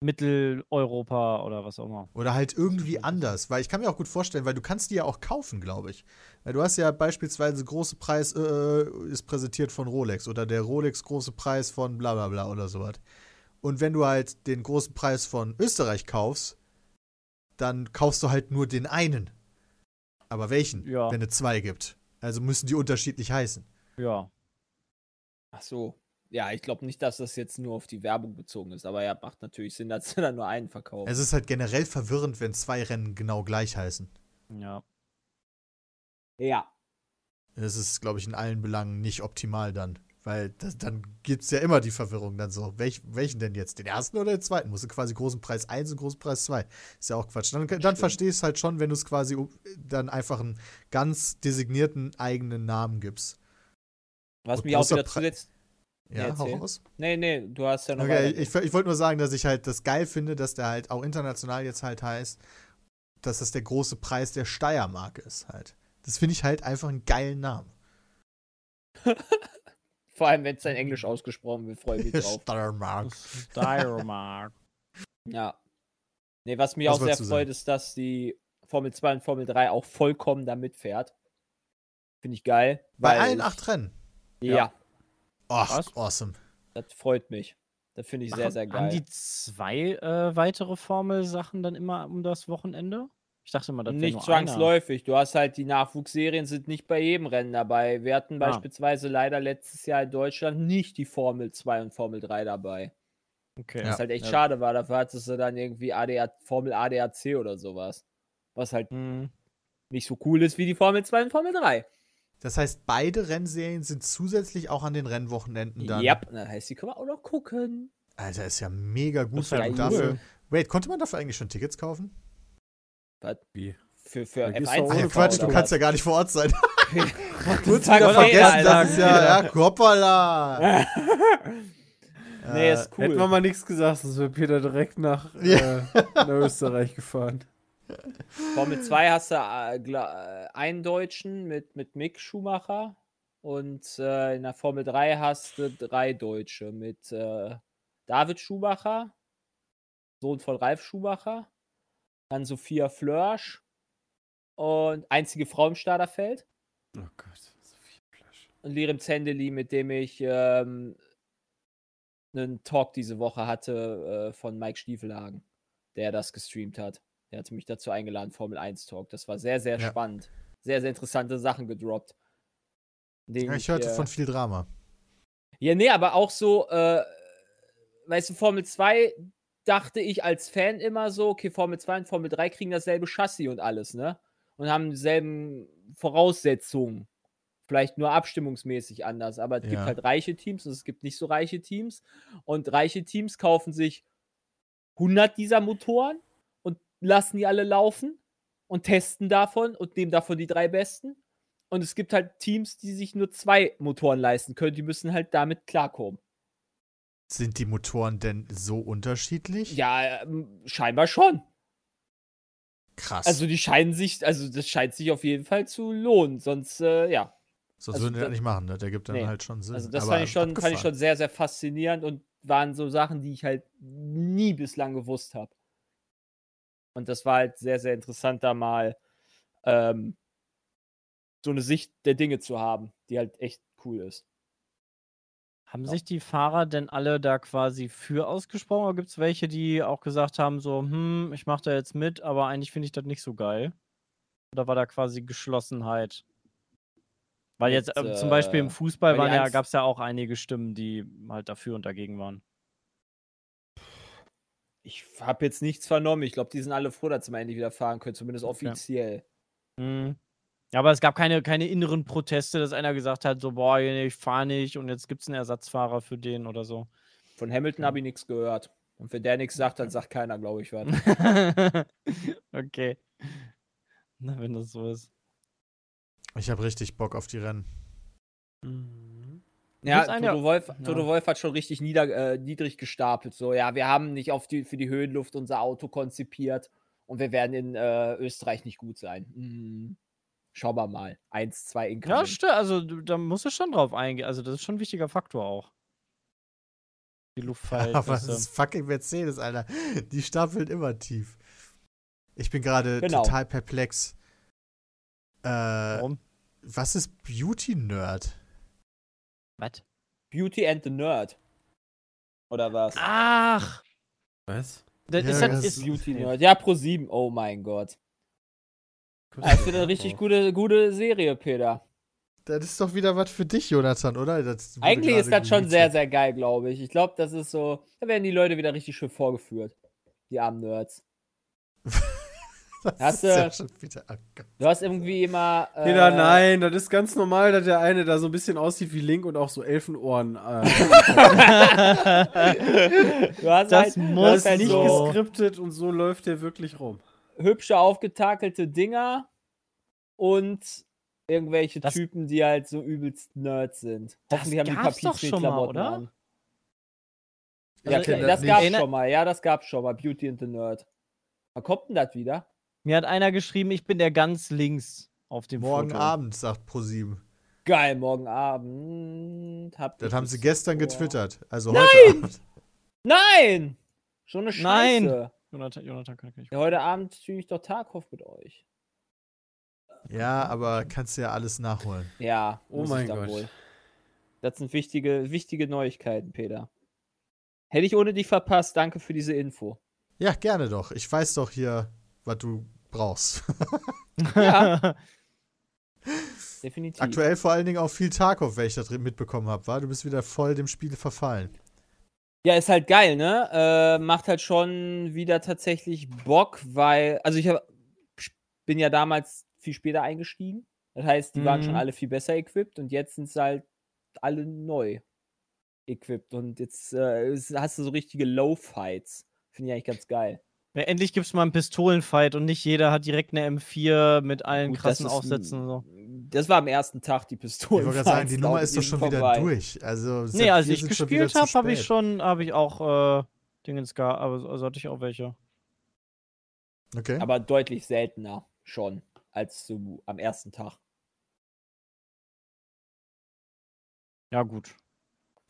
Mitteleuropa oder was auch immer. Oder halt irgendwie anders, weil ich kann mir auch gut vorstellen, weil du kannst die ja auch kaufen, glaube ich. Weil du hast ja beispielsweise große Preis äh, ist präsentiert von Rolex oder der Rolex große Preis von bla bla bla oder sowas. Und wenn du halt den großen Preis von Österreich kaufst, dann kaufst du halt nur den einen. Aber welchen? Ja. Wenn es zwei gibt. Also müssen die unterschiedlich heißen. Ja. Ach so. Ja, ich glaube nicht, dass das jetzt nur auf die Werbung bezogen ist, aber ja, macht natürlich Sinn, dass sie dann nur einen verkaufen. Es ist halt generell verwirrend, wenn zwei Rennen genau gleich heißen. Ja. ja. Das ist, glaube ich, in allen Belangen nicht optimal dann. Weil das, dann gibt es ja immer die Verwirrung dann so. Welch, welchen denn jetzt? Den ersten oder den zweiten? Musst du quasi großen Preis 1 und großen Preis 2. Ist ja auch Quatsch. Dann, dann verstehst du halt schon, wenn du es quasi dann einfach einen ganz designierten eigenen Namen gibst. Was Und mich auch wieder zuletzt. Ja, Ja, hau raus. Nee, nee, du hast ja noch. Okay, ich, ich wollte nur sagen, dass ich halt das geil finde, dass der halt auch international jetzt halt heißt, dass das der große Preis der Steiermark ist halt. Das finde ich halt einfach einen geilen Namen. Vor allem, wenn es in Englisch ausgesprochen wird, freue ich mich drauf. Steiermark. Das Diormark. Ja. Nee, was mich Was auch sehr freut, ist, dass die Formel 2 und Formel 3 auch vollkommen da mitfährt. Finde ich geil. Bei weil allen ich- acht Rennen. Ja, Ach, Was? awesome. das freut mich. Das finde ich sehr, Machen- sehr Haben geil. die zwei äh, weitere Formelsachen dann immer um das Wochenende? Ich dachte immer, das wäre Nicht nur zwangsläufig. Du hast halt die Nachwuchsserien sind nicht bei jedem Rennen dabei. Wir hatten Ah. beispielsweise leider letztes Jahr in Deutschland nicht die Formel 2 und Formel 3 dabei. einer. Okay. Was halt echt Ja. schade war. Dafür hattest du dann irgendwie ADA, Formel ADAC oder sowas. Was halt Hm. nicht so cool ist wie die Formel 2 und Formel 3. Das heißt, beide Rennserien sind zusätzlich auch an den Rennwochenenden dann. Ja, das heißt, die können wir auch noch gucken. Alter, ist ja mega gut. Das weil cool. dafür, wait, konnte man dafür eigentlich schon Tickets kaufen? Was? Wie? Für, für F1 auch Ach ja, ohne Quatsch, du oder kannst ja gar nicht vor Ort sein. Kurz wieder vergessen, das ist ja, ja, hoppala. nee, Äh, ist cool. Hätten wir mal nichts gesagt, sonst wäre Peter direkt nach, Ja. äh, nach Österreich gefahren. Formel 2 hast du äh, äh, einen Deutschen mit, mit Mick Schumacher und äh, in der Formel 3 hast du drei Deutsche mit äh, David Schumacher, Sohn von Ralf Schumacher, dann Sophia Flörsch und einzige Frau im Starterfeld Oh Gott, so viel Flash. und Lirim Zendeli, mit dem ich ähm, einen Talk diese Woche hatte äh, von Mike Stiefelhagen, der das gestreamt hat. Der hat mich dazu eingeladen, Formel 1 Talk. Das war sehr, sehr Ja. spannend. Sehr, sehr interessante Sachen gedroppt. Ja, ich hörte äh, von viel Drama. ja, nee, aber auch so, äh, weißt du, Formel 2 dachte ich als Fan immer so, okay, Formel 2 und Formel 3 kriegen dasselbe Chassis und alles, ne? Und haben dieselben Voraussetzungen. Vielleicht nur abstimmungsmäßig anders, aber es gibt Ja. halt reiche Teams und es gibt nicht so reiche Teams. Und reiche Teams kaufen sich 100 dieser Motoren und lassen die alle laufen und testen davon und nehmen davon die drei besten. Und es gibt halt Teams, die sich nur zwei Motoren leisten können. Die müssen halt damit klarkommen. Sind die Motoren denn so unterschiedlich? Ja, ähm, scheinbar schon. Krass. Also die scheinen sich, also das scheint sich auf jeden Fall zu lohnen. Sonst, äh, ja. Sonst also würden die da- das nicht machen, ne? Der gibt dann Nee. halt schon Sinn. Also das Aber fand ich, schon, fand ich schon sehr, sehr faszinierend und waren so Sachen, die ich halt nie bislang gewusst habe. Und das war halt sehr, sehr interessant, da mal ähm, so eine Sicht der Dinge zu haben, die halt echt cool ist. Haben Ja. sich die Fahrer denn alle da quasi für ausgesprochen oder gibt es welche, die auch gesagt haben, so, hm, ich mache da jetzt mit, aber eigentlich finde ich das nicht so geil? Oder war da quasi Geschlossenheit? Weil Mit, jetzt ähm, zum Beispiel im äh, Fußball weil die waren ja, gab es ja auch einige Stimmen, die halt dafür und dagegen waren. Ich habe jetzt nichts vernommen. Ich glaube, die sind alle froh, dass sie mal endlich wieder fahren können, zumindest Okay. offiziell. Hm. Ja, aber es gab keine, keine inneren Proteste, dass einer gesagt hat, so, boah, nee, ich fahre nicht und jetzt gibt es einen Ersatzfahrer für den oder so. Von Hamilton habe ich nichts gehört. Und wenn der nichts sagt, dann sagt keiner, glaube ich, was. okay. Na, wenn das so ist. Ich habe richtig Bock auf die Rennen. Mhm. Ja, Toto Wolf, ja. Toto Wolf hat schon richtig nieder, äh, niedrig gestapelt. So, ja, wir haben nicht auf die, für die Höhenluft unser Auto konzipiert und wir werden in äh, Österreich nicht gut sein. Hm, schauen wir mal. Eins, zwei Ja, Incoming. stimmt. Also, da musst du schon drauf eingehen. Also, das ist schon ein wichtiger Faktor auch. Die Aber Luftfallklasse. das ist fucking Mercedes, Alter. Die stapeln immer tief. Ich bin gerade Genau. total perplex. Äh, Warum? was ist Beauty Nerd? Was? Beauty and the Nerd. Oder was? Ach! Was? Das Ja, ist, das das ist, Beauty Nerd. Ja, pro 7. Oh mein Gott. Ah, Ich finde eine richtig gute, gute Serie, Peter. Das ist doch wieder was für dich, Jonathan, oder? Das Eigentlich ist das schon sehr, sehr geil, glaube ich. Ich glaube, das ist so. Da werden die Leute wieder richtig schön vorgeführt. Die armen Nerds. Das Hast ist ja du- schon wieder. oh. Du hast irgendwie immer. Äh, Peter, nein, das ist ganz normal, dass der eine da so ein bisschen aussieht wie Link und auch so Elfenohren. Äh, Du hast Das halt, du muss das ist halt nicht so geskriptet und so läuft der wirklich rum. Hübsche, aufgetakelte Dinger und irgendwelche Das- Typen, die halt so übelst Nerds sind. Das Hoffentlich haben die gab's doch schon mal, Papier-Klamotten oder? an. Ja, kenn das, das gab's nicht. schon mal. Ja, das gab's schon mal. Beauty and the Nerd. Wann kommt denn das wieder? Mir hat einer geschrieben, ich bin der ganz links auf dem Morgen Foto. Abend, sagt ProSieben. Geil, morgen Abend. Habt Das haben sie gestern vor? getwittert. Also heute Abend. Nein! Schon eine Scheiße. Nein! Jonathan, Jonathan kann ich nicht. Ja, heute Abend spiele ich doch Tarkov mit euch. Ja, aber kannst du ja alles nachholen. Ja, Oh mein Gott. wohl. Das sind wichtige, wichtige Neuigkeiten, Peter. Hätte ich ohne dich verpasst. Danke für diese Info. Ja, gerne doch. Ich weiß doch hier, was du brauchst. Ja. Definitiv. Aktuell vor allen Dingen auch viel Tarkov, wenn ich das drin mitbekommen habe, war. Du bist wieder voll dem Spiel verfallen. Ja, ist halt geil, ne? Äh, macht halt schon wieder tatsächlich Bock, weil, also ich hab, bin ja damals viel später eingestiegen. Das heißt, die waren schon Mhm. alle viel besser equipped und jetzt sind sie halt alle neu equipped. Und jetzt äh, hast du so richtige Low-Fights. Finde ich eigentlich ganz geil. Ja, endlich gibt es mal einen Pistolenfight und nicht jeder hat direkt eine M4 mit allen Gut, krassen Aufsätzen ein- und so. Das war am ersten Tag die Ich Pistole. wollte gerade sagen, die Nummer ist doch schon wieder durch. Also, Nee, als ich gespielt habe, habe ich schon, habe ich auch äh, Dingens gar, aber also hatte ich auch welche. Okay. Aber deutlich seltener schon als so am ersten Tag. Ja, gut.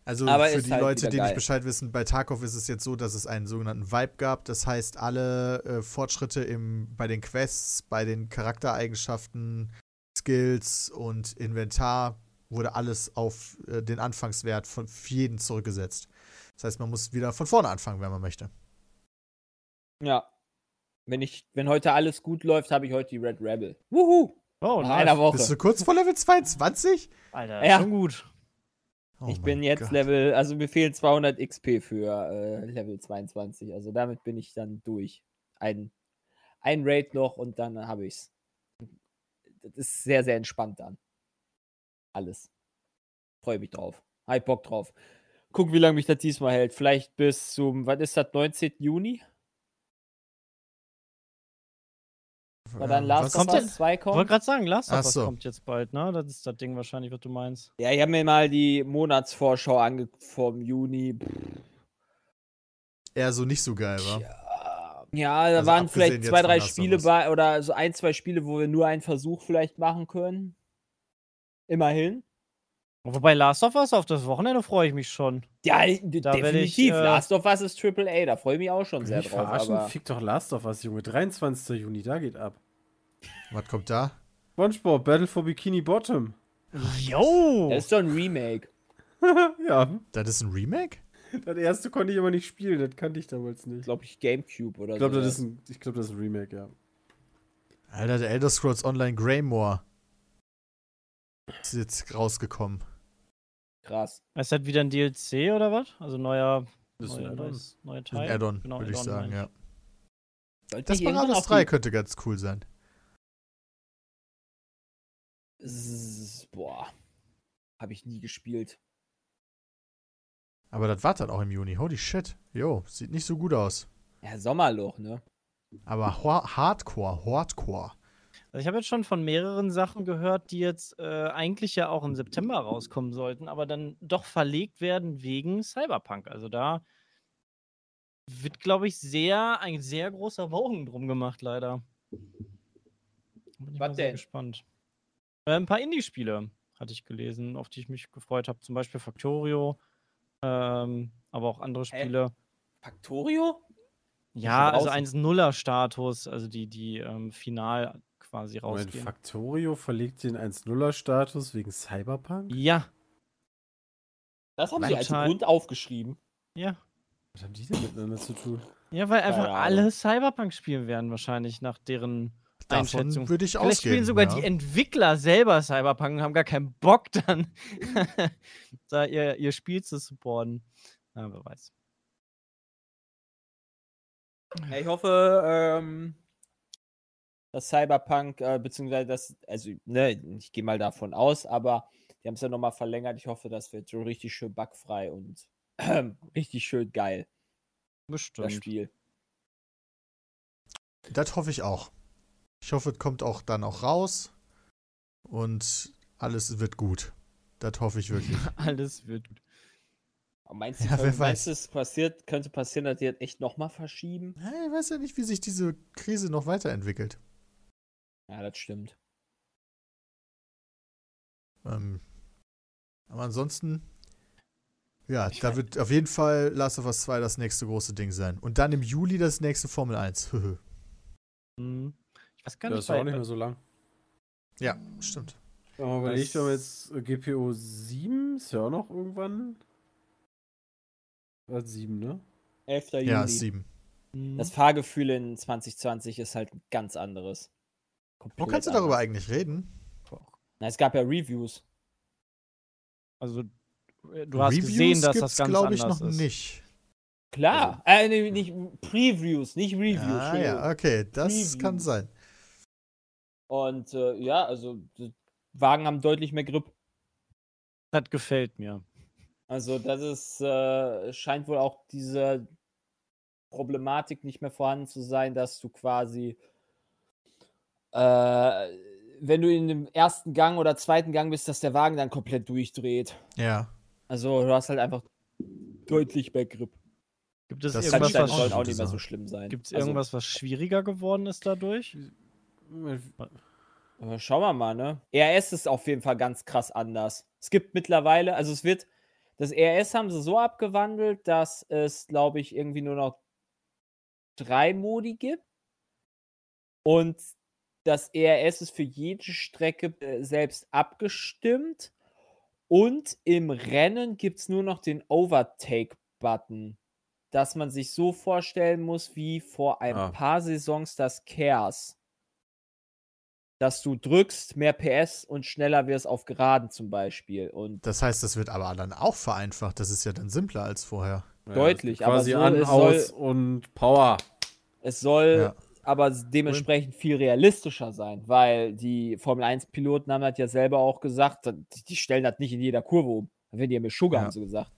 Also Aber für die halt Leute, die nicht. Bescheid wissen, bei Tarkov ist es jetzt so, dass es einen sogenannten Vibe gab. Das heißt, alle äh, Fortschritte im, bei den Quests, bei den Charaktereigenschaften, Skills und Inventar wurde alles auf äh, den Anfangswert von jeden zurückgesetzt. Das heißt, man muss wieder von vorne anfangen, wenn man möchte. Ja. Wenn ich, wenn heute alles gut läuft, habe ich heute die Red Rebel. Wuhu! Oh, In einer Woche. Bist du kurz vor Level 22? Alter, Ja. schon gut. Oh ich bin jetzt Gott. Level, also mir fehlen 200 XP für äh, Level 22. Also damit bin ich dann durch. Ein, ein Raid noch und dann habe ich's. Das ist sehr, sehr entspannt dann. Alles. Freue mich drauf. Hab Bock drauf. Guck, wie lange mich das diesmal hält. Vielleicht bis zum, was ist das, 19. Juni? Weil dann Ähm, Last was of kommt Us denn? 2 Ich wollte kommt. gerade sagen, Last of Us so. kommt jetzt bald, ne? Das ist das Ding wahrscheinlich, was du meinst. Ja, ich habe mir mal die Monatsvorschau angeguckt vom Juni. Pff, Eher so nicht so geil, wa? Ja, ja da Also waren vielleicht zwei, drei Spiele bei oder so ein, zwei Spiele, wo wir nur einen Versuch vielleicht machen können. Immerhin. Wobei Last of Us auf das Wochenende freue ich mich schon. Ja, Da werd ich, definitiv. äh, Last of Us ist AAA, da freue ich mich auch schon sehr ich drauf. verarschen? Aber Fick doch Last of Us, Junge. 23. Juni, da geht ab. Was kommt da? SpongeBob, Battle for Bikini Bottom. Jo! das ist doch ein Remake. ja, Das ist ein Remake? das erste konnte ich aber nicht spielen, das kannte ich damals nicht. Glaube ich, Gamecube oder Ich glaube, so. das, ist ein- ich glaub, das ist ein Remake, ja. Alter, der Elder Scrolls Online Greymore. Ist jetzt rausgekommen. krass. Ist das wieder ein DLC oder was? Also neuer, Das ein neuer, Add-on. neues, neuer Ein Teil? Add-on, Genau, würde ich sagen, ja. Sollte Desperados auf 3 die- könnte ganz cool sein. Boah. Habe ich nie gespielt. Aber das war dann auch im Juni. Holy shit. Jo, sieht nicht so gut aus. Ja, Sommerloch, ne? Aber Hardcore, Hardcore. Also ich habe jetzt schon von mehreren Sachen gehört, die jetzt äh, eigentlich ja auch im September rauskommen sollten, aber dann doch verlegt werden wegen Cyberpunk. Also da wird, glaube ich, sehr, ein sehr großer Bogen drum gemacht, leider. Bin ich Was mal sehr denn? gespannt. Äh, ein paar Indie-Spiele hatte ich gelesen, auf die ich mich gefreut habe. Zum Beispiel Factorio Ähm, aber auch andere Spiele. Factorio? Ja, also draußen? 1-0er-Status, also die, die ähm, final quasi Moment, rausgehen. Factorio verlegt den 1-0er-Status wegen Cyberpunk? Ja, Das haben sie als. Grund aufgeschrieben. ja. Was haben die denn miteinander zu tun? Ja, weil einfach alle Cyberpunk spielen werden, wahrscheinlich nach deren Einschätzung. würde ich Vielleicht ausgehen. spielen sogar ja. die Entwickler selber Cyberpunk und haben gar keinen Bock dann, da ihr, ihr Spiel zu supporten. Ja, wer weiß. Ja, ich hoffe, ähm, dass Cyberpunk, äh, beziehungsweise das, also, ne, ich gehe mal davon aus, aber die haben es ja nochmal verlängert. Ich hoffe, das wird so richtig schön bugfrei und richtig schön geil, das Bestimmt. Spiel. Das hoffe ich auch. Ich hoffe, es kommt auch dann auch raus und alles wird gut. Das hoffe ich wirklich. Alles wird gut. Meinst du, Ja, wer meinst du, es passiert, könnte passieren, dass die das echt nochmal verschieben? Hey, ich weiß ja nicht, wie sich diese Krise noch weiterentwickelt. Ja, das stimmt. Ähm, aber ansonsten, ja, Ich da wird auf jeden Fall Last of Us 2 das nächste große Ding sein. Und dann im Juli das nächste Formel 1. Hm. Ich weiß gar Das ist auch nicht mehr so lang. ja, stimmt. Wenn überlegt, wir haben Das- jetzt äh, GPO 7, ist ja auch noch irgendwann. War 7, ne? 11. Juli. Ja, ist 7. Hm. Das Fahrgefühl in 2020 ist halt ein ganz anderes. Wo Komplett kannst du darüber anders. eigentlich reden? Na, es gab ja Reviews. Also, äh, du hast gesehen, dass das ganz glaube ich, anders noch ist. nicht. Klar. äh, nee, nicht Previews, nicht Reviews. Ah, ja, okay, das Previews. kann sein. Und äh, ja, also die Wagen haben deutlich mehr Grip. Das gefällt mir. Also das ist, äh, scheint wohl auch diese Problematik nicht mehr vorhanden zu sein, dass du quasi, äh, wenn du in dem ersten Gang oder zweiten Gang bist, dass der Wagen dann komplett durchdreht. Ja. Also du hast halt einfach deutlich mehr Grip. Gibt es Das irgendwas, was, auch nicht mehr so schlimm sein. gibt's Also, irgendwas, was schwieriger geworden ist dadurch? Äh, Schauen wir mal, ne? RS ist auf jeden Fall ganz krass anders. Es gibt mittlerweile, also es wird, das RS haben sie so abgewandelt, dass es, glaube ich, irgendwie nur noch drei Modi gibt. Und das ERS ist für jede Strecke äh, selbst abgestimmt. Und im Rennen gibt es nur noch den Overtake-Button. Dass man sich so vorstellen muss, wie vor ein Ah. paar Saisons das Chaos dass du drückst, mehr PS und schneller wirst auf Geraden zum Beispiel. Und Das heißt, das wird aber dann auch vereinfacht. Das ist ja dann simpler als vorher. Ja, Deutlich, aber Quasi so, an, es aus soll- und Power. es soll Ja. aber dementsprechend viel realistischer sein, weil die Formel 1-Piloten haben das ja selber auch gesagt, die, stellen das nicht in jeder Kurve um. Dann werden die ja mit Sugar, Ja. haben sie gesagt.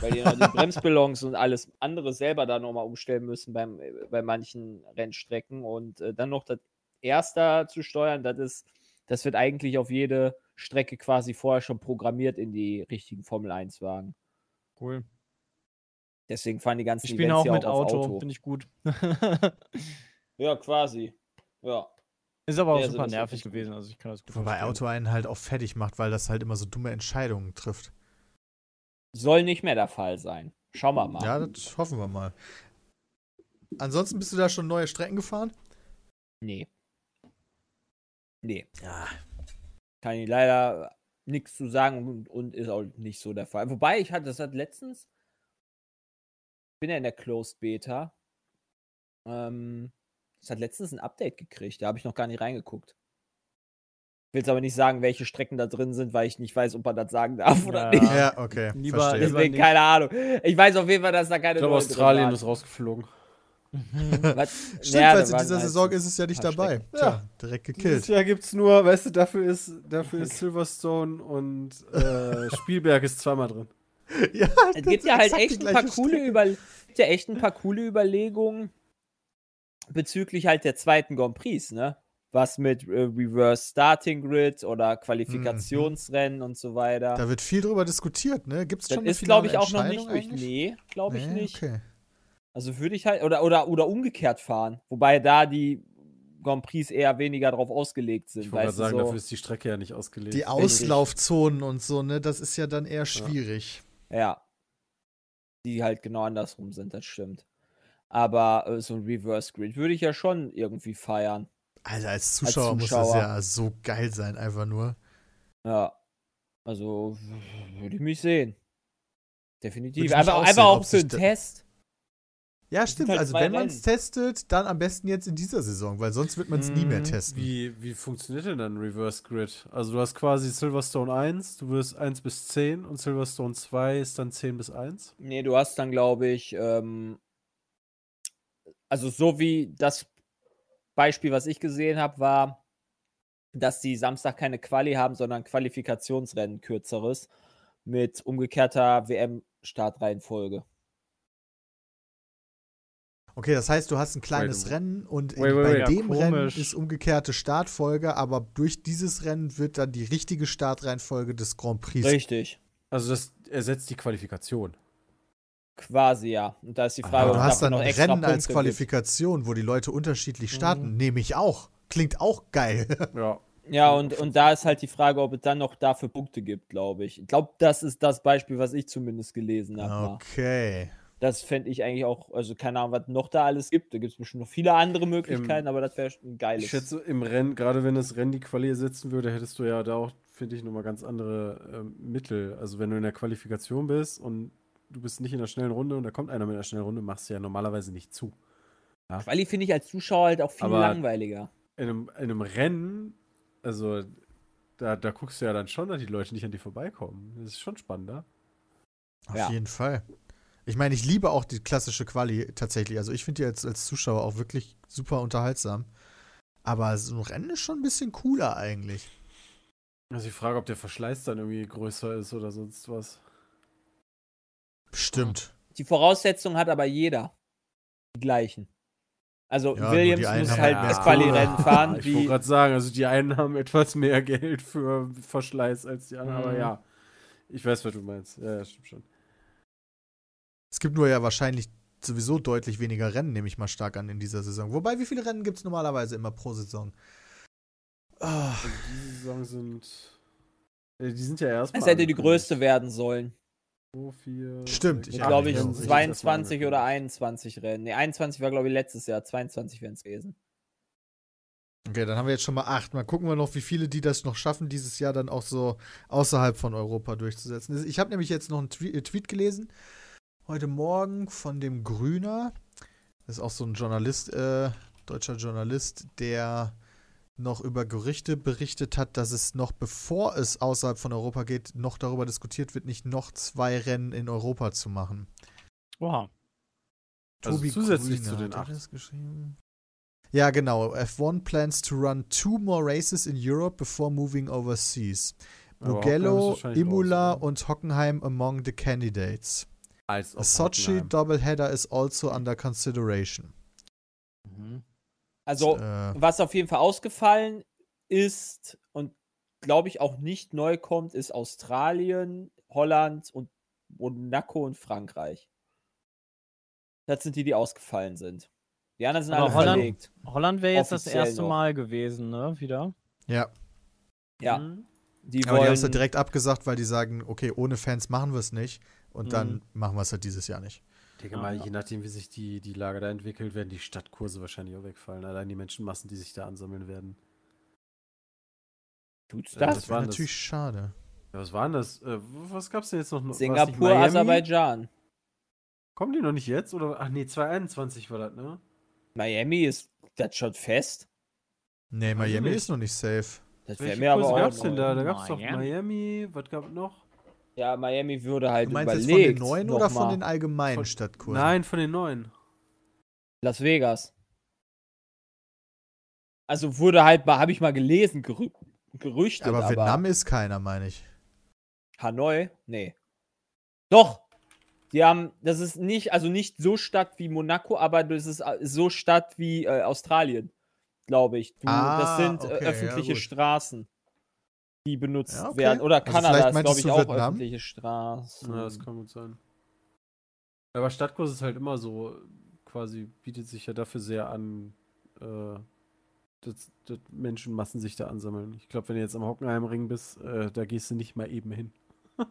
Weil die noch die Bremsballons und alles andere selber da nochmal umstellen müssen beim, äh, bei manchen Rennstrecken und äh, dann noch das Erster zu steuern, das ist, das wird eigentlich auf jede Strecke quasi vorher schon programmiert in die richtigen Formel 1-Wagen. Cool. Deswegen fahren die ganzen Ich spiele auch mit auf Auto, finde ich gut. Ja, quasi. Ja. ist aber auch Ja, super nervig gewesen, also ich kann das gut Wobei verstehen. Auto einen halt auch fertig macht, weil das halt immer so dumme Entscheidungen trifft. Soll nicht mehr der Fall sein. Schauen wir mal. Ja, das hoffen wir mal. Ansonsten bist du da schon neue Strecken gefahren? Nee. Nee. Ja. Kann ich leider nichts zu sagen und, und ist auch nicht so der Fall. Wobei, ich hatte das hat letztens. bin ja in der Closed Beta. Ähm, das hat letztens ein Update gekriegt. Da habe ich noch gar nicht reingeguckt. Will jetzt aber nicht sagen, welche Strecken da drin sind, weil ich nicht weiß, ob man das sagen darf oder Ja. nicht. Ja, okay. Lieber- verstehe. Deswegen keine Ahnung. Ich weiß auf jeden Fall, dass da keine Ich glaube, Australien ist rausgeflogen. Was? Stimmt, Ja, weil in dieser halt Saison so ist es ja nicht dabei. Tja, direkt Dieses gekillt. Jahr gibt's nur, weißt du, dafür ist, dafür ist Silverstone und äh, Spielberg ist zweimal drin. ja, Es gibt ja halt echt ein paar coole Strecke. Über gibt ja echt ein paar coole Überlegungen bezüglich halt der zweiten Grand Prix, ne? Was mit äh, Reverse Starting Grid oder Qualifikationsrennen und so weiter. Da wird viel drüber diskutiert, ne? Gibt es das schon eine ist, glaube ich, auch noch nicht durch. Nee, glaube ich Nee, nicht. Okay. Also würde ich halt, oder, oder, oder umgekehrt fahren. Wobei da die Grand Prix eher weniger drauf ausgelegt sind. Ich wollte sagen, so. dafür ist die Strecke ja nicht ausgelegt. Die Auslaufzonen und so, ne? Das ist ja dann eher schwierig. Ja. die halt genau andersrum sind, das stimmt. Aber äh, so ein Reverse Grid würde ich ja schon irgendwie feiern. Alter, als Zuschauer, muss Zuschauer. das ja so geil sein, einfach nur. Ja. Also würde ich mich sehen. Definitiv. Einfach, auch einfach auch für einen Test. Ja, stimmt. halt Also, wenn man es testet, dann am besten jetzt in dieser Saison, weil sonst wird man es nie mehr Mm, testen. Wie, wie funktioniert denn dann Reverse Grid? Also du hast quasi Silverstone 1, du wirst 1 bis 10 und Silverstone 2 ist dann 10 bis 1. Nee, du hast dann, glaube ich, ähm, also so wie das Beispiel, was ich gesehen habe, war, dass die Samstag keine Quali haben, sondern Qualifikationsrennen kürzeres mit umgekehrter WM-Startreihenfolge. Okay, das heißt, du hast ein Wait kleines a Rennen und Wait, wait, bei wait. Ja, dem Rennen komisch. ist umgekehrte Startfolge, aber durch dieses Rennen wird dann die richtige Startreihenfolge des Grand Prix. Richtig. Also das ersetzt die Qualifikation. Quasi, ja. Und da ist die Aha. Frage, Aber ob du es hast dann noch extra Rennen als Punkte Qualifikation, wo die Leute unterschiedlich starten. Mhm. Nehme ich auch. Klingt auch geil. Ja. Ja, und, und da ist halt die Frage, ob es dann noch dafür Punkte gibt, glaube ich. Ich glaube, das ist das Beispiel, was ich zumindest gelesen habe. Okay. Das fände ich eigentlich auch, also keine Ahnung, was noch da alles gibt. Da gibt es bestimmt noch viele andere Möglichkeiten, aber das wäre ein geiles. Ich schätze, im Rennen, gerade wenn das Rennen die Quali ersetzen würde, hättest du ja da auch, finde ich, nochmal ganz andere ähm, Mittel. Also wenn du in der Qualifikation bist und du bist nicht in der schnellen Runde und da kommt einer mit einer schnellen Runde, machst du ja normalerweise nicht zu. Quali finde ich als Zuschauer halt auch viel Aber- langweiliger. In einem, in einem Rennen, also da, da guckst du ja dann schon, dass die Leute nicht an dir vorbeikommen. Das ist schon spannender. Auf Ja. jeden Fall. Ich meine, ich liebe auch die klassische Quali tatsächlich. Also ich finde die als, als Zuschauer auch wirklich super unterhaltsam. Aber so ein Rennen ist schon ein bisschen cooler eigentlich. Also ich frage, ob der Verschleiß dann irgendwie größer ist oder sonst was. Stimmt. Die Voraussetzungen hat aber jeder. Die gleichen. Also Ja, Williams muss halt mehr das. Quali-Rennen fahren, Ich wollte gerade sagen, also die einen haben etwas mehr Geld für Verschleiß als die anderen, aber Mhm. ja. Ich weiß, was du meinst. Ja, ja, stimmt schon. Es gibt nur ja wahrscheinlich sowieso deutlich weniger Rennen, nehme ich mal stark an, in dieser Saison. Wobei, wie viele Rennen gibt es normalerweise immer pro Saison? Also diese Saison sind. äh, Die sind ja erstmal. es hätte die größte werden sollen. So, vier, Stimmt, ich glaube ich, ja, sieben, richtig. 22 erstmal oder angekündigt. 21 Rennen. Ne, 21 war, glaube ich, letztes Jahr. 22 wären es gewesen. okay, dann haben wir jetzt schon mal acht. Mal gucken wir noch, wie viele die das noch schaffen, dieses Jahr dann auch so außerhalb von Europa durchzusetzen. Ich habe nämlich jetzt noch einen äh, Tweet gelesen, heute Morgen von dem Grüner. Das ist auch so ein Journalist, äh, deutscher Journalist, der noch über Gerüchte berichtet hat, dass es noch bevor es außerhalb von Europa geht, noch darüber diskutiert wird, nicht noch zwei Rennen in Europa zu machen. Oha. Also Tobi zusätzlich Grüner, zu den hat acht. das geschrieben? Ja, genau. F1 plans to run two more races in Europe before moving overseas. Mugello, Imola und Hockenheim among the candidates. Als A ob Sochi Hockenheim. doubleheader is also under consideration. Also, äh, was auf jeden Fall ausgefallen ist und glaube ich auch nicht neu kommt, ist Australien, Holland und Monaco und Frankreich. Das sind die, die ausgefallen sind. Die anderen sind Aber alle Holland- verlegt. Holland wäre jetzt das Offiziell erste noch. Mal gewesen, ne? Wieder. ja, Ja, Mhm. die aber die haben es halt direkt abgesagt, weil die sagen, okay, ohne Fans machen wir es nicht. Und dann Mhm. machen wir es halt dieses Jahr nicht. Ich denke mal, je nachdem, wie sich die, die Lage da entwickelt, werden die Stadtkurse wahrscheinlich auch wegfallen. Allein die Menschenmassen, die sich da ansammeln werden. Tut's Ja, das? Das war wäre das? natürlich schade. Ja, was war denn das? Äh, was gab's denn jetzt noch? Singapur? Aserbaidschan. Kommen die noch nicht jetzt? Oder? Ach nee, 2021 war das, ne? Miami ist das schon fest. Nee, Miami nicht. ist noch nicht safe. Das wäre Welche mir aber Kurse auch. gab's denn da? Da gab's doch Miami. Miami, was gab noch? Ja, Miami würde halt Du meinst jetzt von überlegt. den neuen oder von den allgemeinen Von- Stadtkursen? Nein, von den neuen. Las Vegas. Also wurde halt mal, habe ich mal gelesen, gerü gerüchtet. aber Aber, Vietnam ist keiner, meine ich. Hanoi? Nee. Doch. Die haben, das ist nicht, also nicht so Stadt wie Monaco, aber das ist äh, so Stadt wie äh, Australien, glaube ich. Du, Ah, das sind okay, äh, ja, öffentliche gut. Straßen, die benutzt Ja, okay. werden. Oder Also Kanada vielleicht ist, glaube ich, auch Vietnam? öffentliche Straßen. Ja, das kann gut sein. Aber Stadtkurs ist halt immer so, quasi bietet sich ja dafür sehr an, äh, dass, dass Menschenmassen sich da ansammeln. Ich glaube, wenn du jetzt am Hockenheimring bist, äh, da gehst du nicht mal eben hin.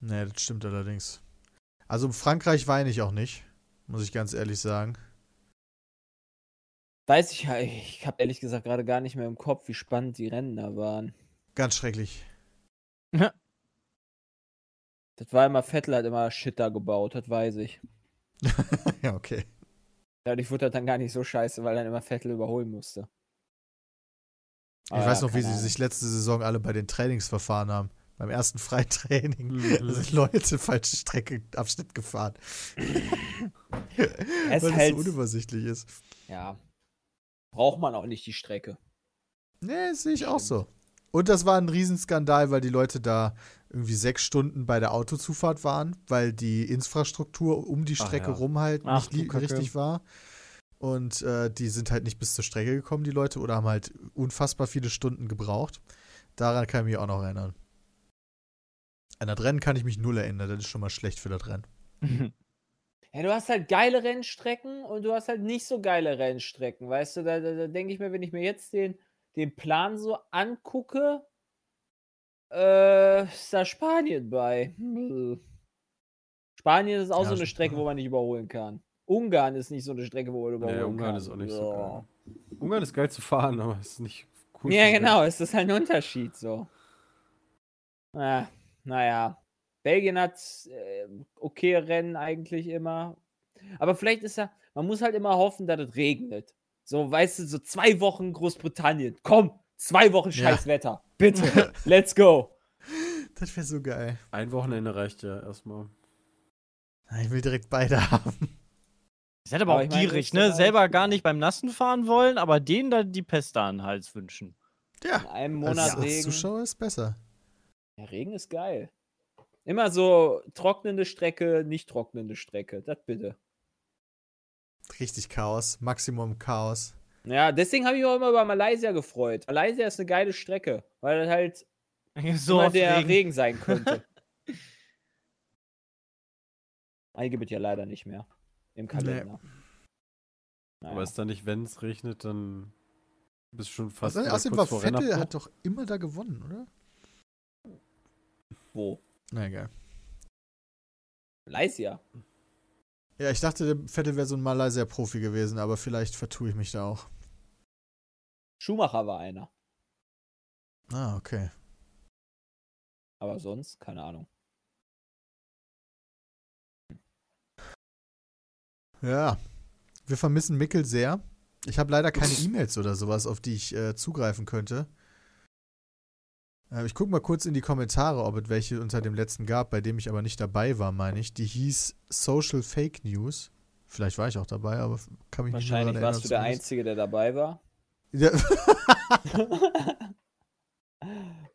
Nee, das stimmt allerdings. Also Frankreich weine ich auch nicht, muss ich ganz ehrlich sagen. Weiß ich, ja- ich habe ehrlich gesagt gerade gar nicht mehr im Kopf, wie spannend die Rennen da waren. Ganz schrecklich. Das war immer, Vettel hat immer Shit da gebaut, das weiß ich. ja, okay. Dadurch wurde das dann gar nicht so scheiße, weil dann immer Vettel überholen musste. Ich Aber weiß ja, noch, wie sie sich letzte Saison alle bei den Trainings verfahren haben. Beim ersten Freitraining Mhm. sind Leute falsche Strecke, Abschnitt gefahren. Es weil es halt- so unübersichtlich ist. Ja. Braucht man auch nicht die Strecke. Nee, das sehe ich auch so. Und das war ein Riesenskandal, weil die Leute da irgendwie sechs Stunden bei der Autozufahrt waren, weil die Infrastruktur um die Ach Strecke ja. rum halt Ach, nicht richtig war. Und äh, die sind halt nicht bis zur Strecke gekommen, die Leute, oder haben halt unfassbar viele Stunden gebraucht. Daran kann ich mich auch noch erinnern. An das Rennen kann ich mich null erinnern, das ist schon mal schlecht für das Rennen. Ja, du hast halt geile Rennstrecken und du hast halt nicht so geile Rennstrecken. Weißt du, da, da, da denke ich mir, wenn ich mir jetzt den, den Plan so angucke, äh, ist da Spanien bei. Hm. Spanien ist auch Ja, so eine Strecke, klar. wo man nicht überholen kann. Ungarn ist nicht so eine Strecke, wo man überholen Nee, kann. Ungarn ist auch nicht so Ja. geil. Ungarn ist geil zu fahren, aber ist nicht cool. Ja, genau, es ist halt ein Unterschied so. Ah, naja. Belgien hat äh, okay Rennen eigentlich immer. Aber vielleicht ist ja, man muss halt immer hoffen, dass es regnet. So, weißt du, so zwei Wochen Großbritannien. Komm, zwei Wochen Ja. scheiß Wetter. Bitte, let's go. Das wäre so geil. Ein Wochenende reicht ja erstmal. Ich will direkt beide haben. Ihr seid aber, Aber auch meine, gierig, Österreich- ne? Selber gar nicht beim Nassen fahren wollen, aber denen da die Pest an den Hals wünschen. In Ja, einem als, Monat als Regen. Zuschauer ist besser. Ja, Regen ist geil. Immer so trocknende Strecke, nicht trocknende Strecke. Das bitte. Richtig Chaos, Maximum Chaos. Ja, deswegen habe ich mich auch immer über Malaysia gefreut. Malaysia ist eine geile Strecke, weil das halt So immer der Regen. Regen. sein könnte. Ei gibt es ja leider nicht mehr im Kalender. Naja. Aber ist da nicht, wenn es regnet, dann bist du schon fast Also, außerdem war Vettel hat doch immer da gewonnen, oder? Wo? Na egal. Malaysia. Ja, ich dachte, der Vettel wäre so ein Malaysia-Profi gewesen, aber vielleicht vertue ich mich da auch. Schumacher war einer. Ah, okay. Aber sonst, keine Ahnung. Ja, wir vermissen Mickel sehr. Ich habe leider keine E-Mails oder sowas, auf die ich äh, zugreifen könnte. Äh, ich gucke mal kurz in die Kommentare, ob es welche unter dem letzten gab, bei dem ich aber nicht dabei war, meine ich. Die hieß Social Fake News. Vielleicht war ich auch dabei, aber kann mich Wahrscheinlich nicht mehr daran warst du der erinnern, Einzige, der dabei war. zumindest.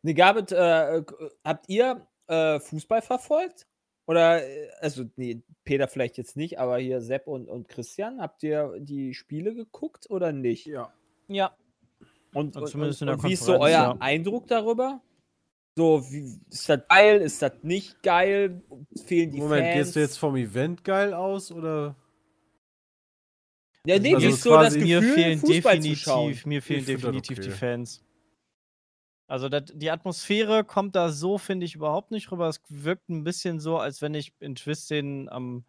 nee, Gabet, äh, äh, habt ihr äh, Fußball verfolgt? Oder, äh, also, nee, Peter vielleicht jetzt nicht, aber hier Sepp und, und Christian, habt ihr die Spiele geguckt oder nicht? Ja. Ja. Und, Also und, zumindest und, in der und wie ist so euer ja. Eindruck darüber? So, wie, ist das geil? Ist das nicht geil? Fehlen die Moment, Fans? gehst du jetzt vom Event geil aus oder? Ja, nee, Also ist so das Gefühl, mir fehlen Fußball definitiv, mir fehlen das definitiv okay. die Fans. Also dat, die Atmosphäre kommt da so, finde ich, überhaupt nicht rüber. Es wirkt ein bisschen so, als wenn ich in Twistin am,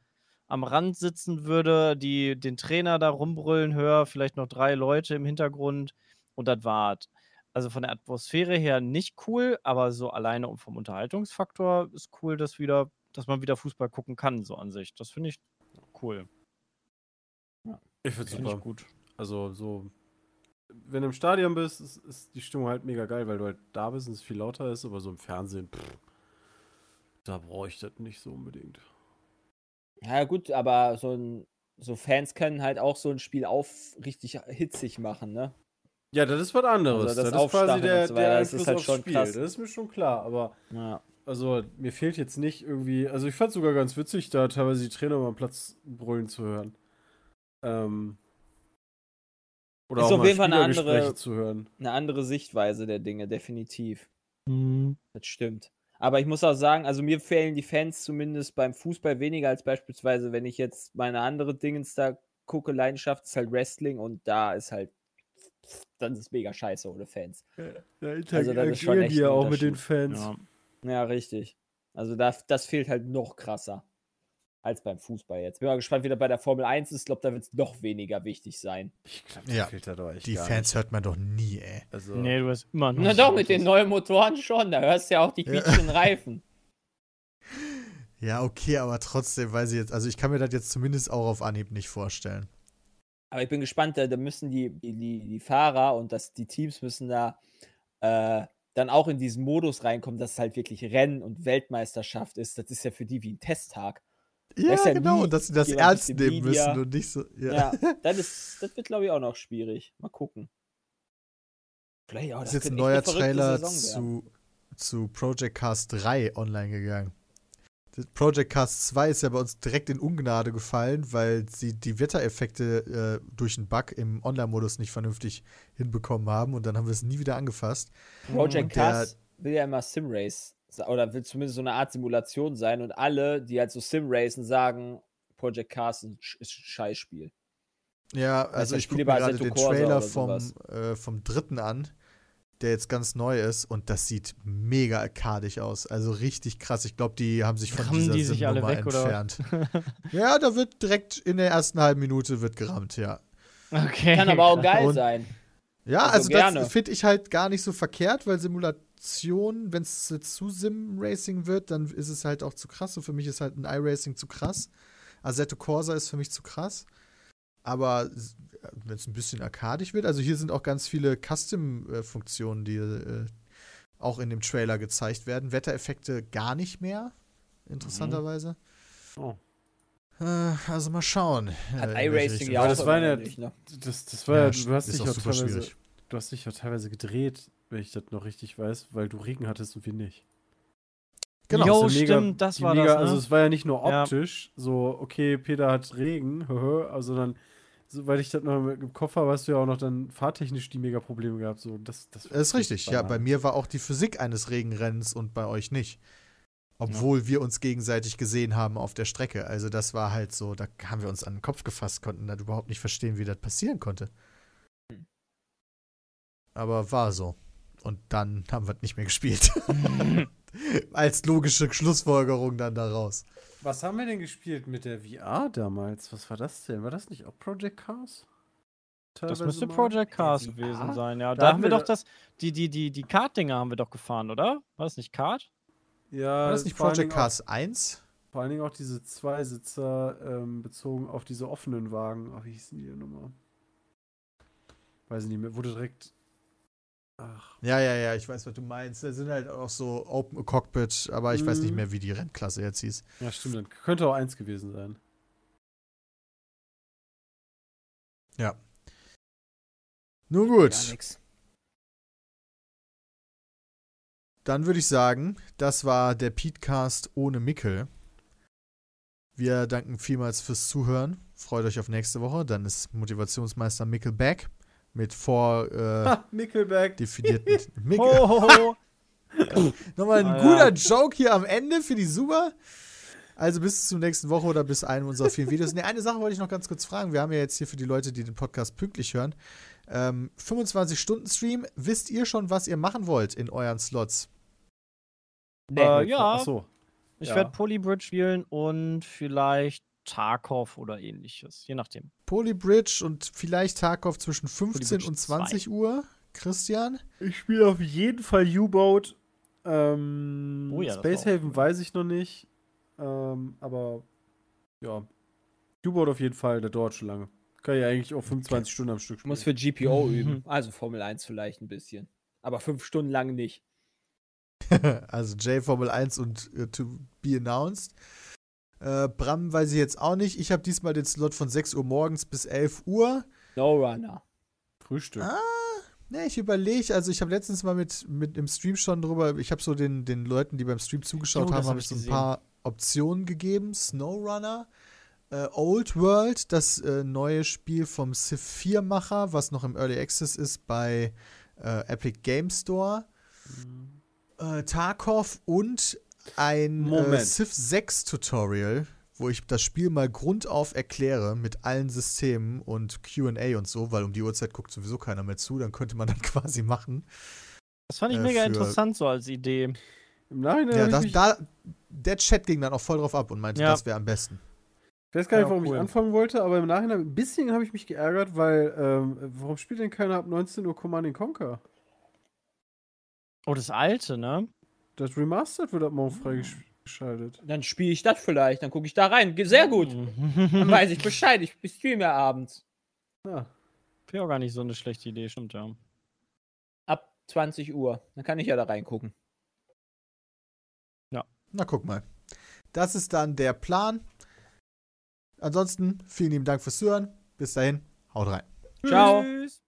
am Rand sitzen würde, die den Trainer da rumbrüllen höre, vielleicht noch drei Leute im Hintergrund und das war's. Also von der Atmosphäre her nicht cool, aber so alleine und vom Unterhaltungsfaktor ist cool, dass wieder, dass man wieder Fußball gucken kann, so an sich. Das finde ich cool. Ich finde Finde super. ich gut. Also so, wenn du im Stadion bist, ist, ist die Stimmung halt mega geil, weil du halt da bist und es viel lauter ist, aber so im Fernsehen, pff, da brauche ich das nicht so unbedingt. Ja, gut, aber so, ein, so Fans können halt auch so ein Spiel auf richtig hitzig machen, ne? Ja, das ist was anderes. Also das das, ist quasi der, so der das ist Einfluss halt aufs schon Spiel. krass. Das ist mir schon klar, aber Ja. also mir fehlt jetzt nicht irgendwie, also ich fand sogar ganz witzig, da teilweise die Trainer mal am Platz brüllen zu hören. Ähm, oder Ist auch auf mal jeden Fall eine andere- zu hören. Eine andere Sichtweise der Dinge, definitiv. Mhm. Das stimmt. Aber ich muss auch sagen, also mir fehlen die Fans zumindest beim Fußball weniger als beispielsweise, wenn ich jetzt meine andere Dingens da gucke, Leidenschaft ist halt Wrestling und da ist halt, dann ist es mega scheiße ohne Fans. Da Also das ist schon echt die ja auch mit den. Fans. Ja. Ja, richtig. Also da, das fehlt halt noch krasser als beim Fußball jetzt. Bin mal gespannt, wie das bei der Formel 1 ist. Ich glaube, da wird es noch weniger wichtig sein. Ich glaube, Ja, fehlt da doch echt Die gar Fans nicht. hört man doch nie, ey. Also, Nee, du hast immer noch. Na doch, mit den neuen Motoren schon. Da hörst du ja auch die Ja. quietschenden Reifen. Ja, okay, aber trotzdem weiß ich jetzt, also ich kann mir das jetzt zumindest auch auf Anhieb nicht vorstellen. Aber ich bin gespannt, da, da müssen die, die, die Fahrer und das, die Teams müssen da äh, dann auch in diesen Modus reinkommen, dass es halt wirklich Rennen und Weltmeisterschaft ist. Das ist ja für die wie ein Testtag. Ja, ja genau, nie dass sie das ernst nehmen müssen und nicht so. Ja. Ja, das, ist, das wird, glaube ich, auch noch schwierig. Mal gucken. Vielleicht auch, ist jetzt ein neuer Trailer zu, zu Project Cast 3 online gegangen. Project Cast 2 ist ja bei uns direkt in Ungnade gefallen, weil sie die Wettereffekte äh, durch einen Bug im Online-Modus nicht vernünftig hinbekommen haben und dann haben wir es nie wieder angefasst. Project Cast will ja immer Simrace oder will zumindest so eine Art Simulation sein und alle, die halt so Simracen, sagen, Project Cast ist ein Scheißspiel. Ja, also ich gucke gerade den Trailer vom, äh, vom dritten an, der jetzt ganz neu ist und das sieht mega arkadig aus. Also richtig krass. Ich glaube, die haben sich von Rammen dieser die sich alle Nummer weg, oder? entfernt. ja, da wird direkt in der ersten halben Minute wird gerammt, ja. Okay. Kann aber auch geil Und- sein. Ja, Also also, das finde ich halt gar nicht so verkehrt, weil Simulation, wenn es zu Sim-Racing wird, dann ist es halt auch zu krass. Und für mich ist halt ein iRacing zu krass. Assetto Corsa ist für mich zu krass. Aber wenn es ein bisschen arkadisch wird, also hier sind auch ganz viele Custom-Funktionen, die äh, auch in dem Trailer gezeigt werden. Wettereffekte gar nicht mehr, interessanterweise. Oh. Äh, also mal schauen. Hat äh, iRacing ja auch das war ja- nicht, ne? Das, das war ja, Ja, du hast dich auch teilweise, schwierig. du hast dich auch teilweise gedreht, wenn ich das noch richtig weiß, weil du Regen hattest und wir nicht. Genau. Jo, ja stimmt, das war mega, das, ne? Also es war ja nicht nur Ja. optisch, so, okay, Peter hat Regen, höhö, also dann, soweit ich das noch im Kopf habe, hast du ja auch noch dann fahrtechnisch die mega Probleme gehabt. So, das, das, Das ist richtig. Ja, bei mir war auch die Physik eines Regenrennens und bei euch nicht. Obwohl wir uns gegenseitig gesehen haben auf der Strecke. Also das war halt so, da haben wir uns an den Kopf gefasst, konnten das überhaupt nicht verstehen, wie das passieren konnte. Aber war so. Und dann haben wir es nicht mehr gespielt. Als logische Schlussfolgerung dann daraus. Was haben wir denn gespielt mit der VR damals? Was war das denn? War das nicht auch Project Cars? Das müsste mal? Project Cars Ja, gewesen sein, ja. Da Da, haben wir doch das, die, die, die, die Kart-Dinger haben wir doch gefahren, oder? War das nicht Kart? Ja, War das nicht Project Dingen auch- Cars 1? Vor allen Dingen auch diese Zweisitzer ähm, bezogen auf diese offenen Wagen. Ach, wie hießen die denn nochmal? Weiß ich nicht mehr. Wurde direkt. Ach. Ja, ja, ja, ich weiß, was du meinst. Da sind halt auch so Open Cockpit, aber ich weiß nicht Mhm. mehr, wie die Rennklasse jetzt hieß. Ja, stimmt. Dann könnte auch eins gewesen sein. Nun gut. Gar nix. Dann würde ich sagen, das war der Petecast ohne Mickel. Wir danken vielmals fürs Zuhören. Freut euch auf nächste Woche. Dann ist Motivationsmeister Mickel back mit vor äh, Ha, Nickelback. definierten Mickel. Ho, ho, ho. Nochmal ein Ah, guter ja. Joke hier am Ende für die Super. Also bis zur nächsten Woche oder bis einem unserer vielen Videos. Ne, eine Sache wollte ich noch ganz kurz fragen. Wir haben ja jetzt hier für die Leute, die den Podcast pünktlich hören, ähm, 25-Stunden-Stream. Wisst ihr schon, was ihr machen wollt in euren Slots? Nee. Äh, ja, Achso. ich ja. werde Polybridge spielen und vielleicht Tarkov oder ähnliches, je nachdem. Polybridge und vielleicht Tarkov zwischen 15 Polybridge und 20 Uhr. Christian? Ich spiele auf jeden Fall U-Boat. Ähm, Oh ja, Space Haven cool. weiß ich noch nicht. Ähm, aber ja. U-Boat auf jeden Fall, der dauert schon lange. Kann ich eigentlich auch 25 Stunden am Stück spielen. muss für GPO Mhm. üben. Also Formel 1 vielleicht ein bisschen. Aber fünf Stunden lang nicht. also J Formel 1 und äh, To Be Announced. Äh, Bram weiß ich jetzt auch nicht. Ich habe diesmal den Slot von 6 Uhr morgens bis 11 Uhr. No Runner. Frühstück. Ah, ne, ich überlege. Also ich habe letztens mal mit, mit im Stream schon drüber, ich habe so den, den Leuten, die beim Stream zugeschaut das haben, hab habe ich ich so ein gesehen. paar Optionen gegeben. SnowRunner, äh, Old World, das äh, neue Spiel vom Civ 4-Macher, was noch im Early Access ist bei äh, Epic Game Store. Äh, Tarkov und ein äh, Moment. Civ 6 Tutorial, wo ich das Spiel mal grundauf erkläre mit allen Systemen und QA und so, weil um die Uhrzeit guckt sowieso keiner mehr zu, dann könnte man das quasi machen. Das fand ich Äh, mega interessant so als Idee. Im Nachhinein Ja, das, da, der Chat ging dann auch voll drauf ab und meinte, Ja. das wäre am besten. ich weiß gar nicht, Ja, warum cool. ich anfangen wollte, aber im Nachhinein ein bisschen habe ich mich geärgert, weil ähm, warum spielt denn keiner ab 19 Uhr Command Conquer? Oh, das alte, ne? Das Remastered wird ab morgen freigeschaltet. Dann spiele ich das vielleicht, dann gucke ich da rein. Sehr gut. Dann weiß ich Bescheid. Ich streame ja abends. Ah, Wäre auch gar nicht so eine schlechte Idee, stimmt ja. Ab 20 Uhr. Dann kann ich ja da reingucken. Na, guck mal. Das ist dann der Plan. Ansonsten, vielen lieben Dank fürs Zuhören. Bis dahin, haut rein. Ciao. Tschüss.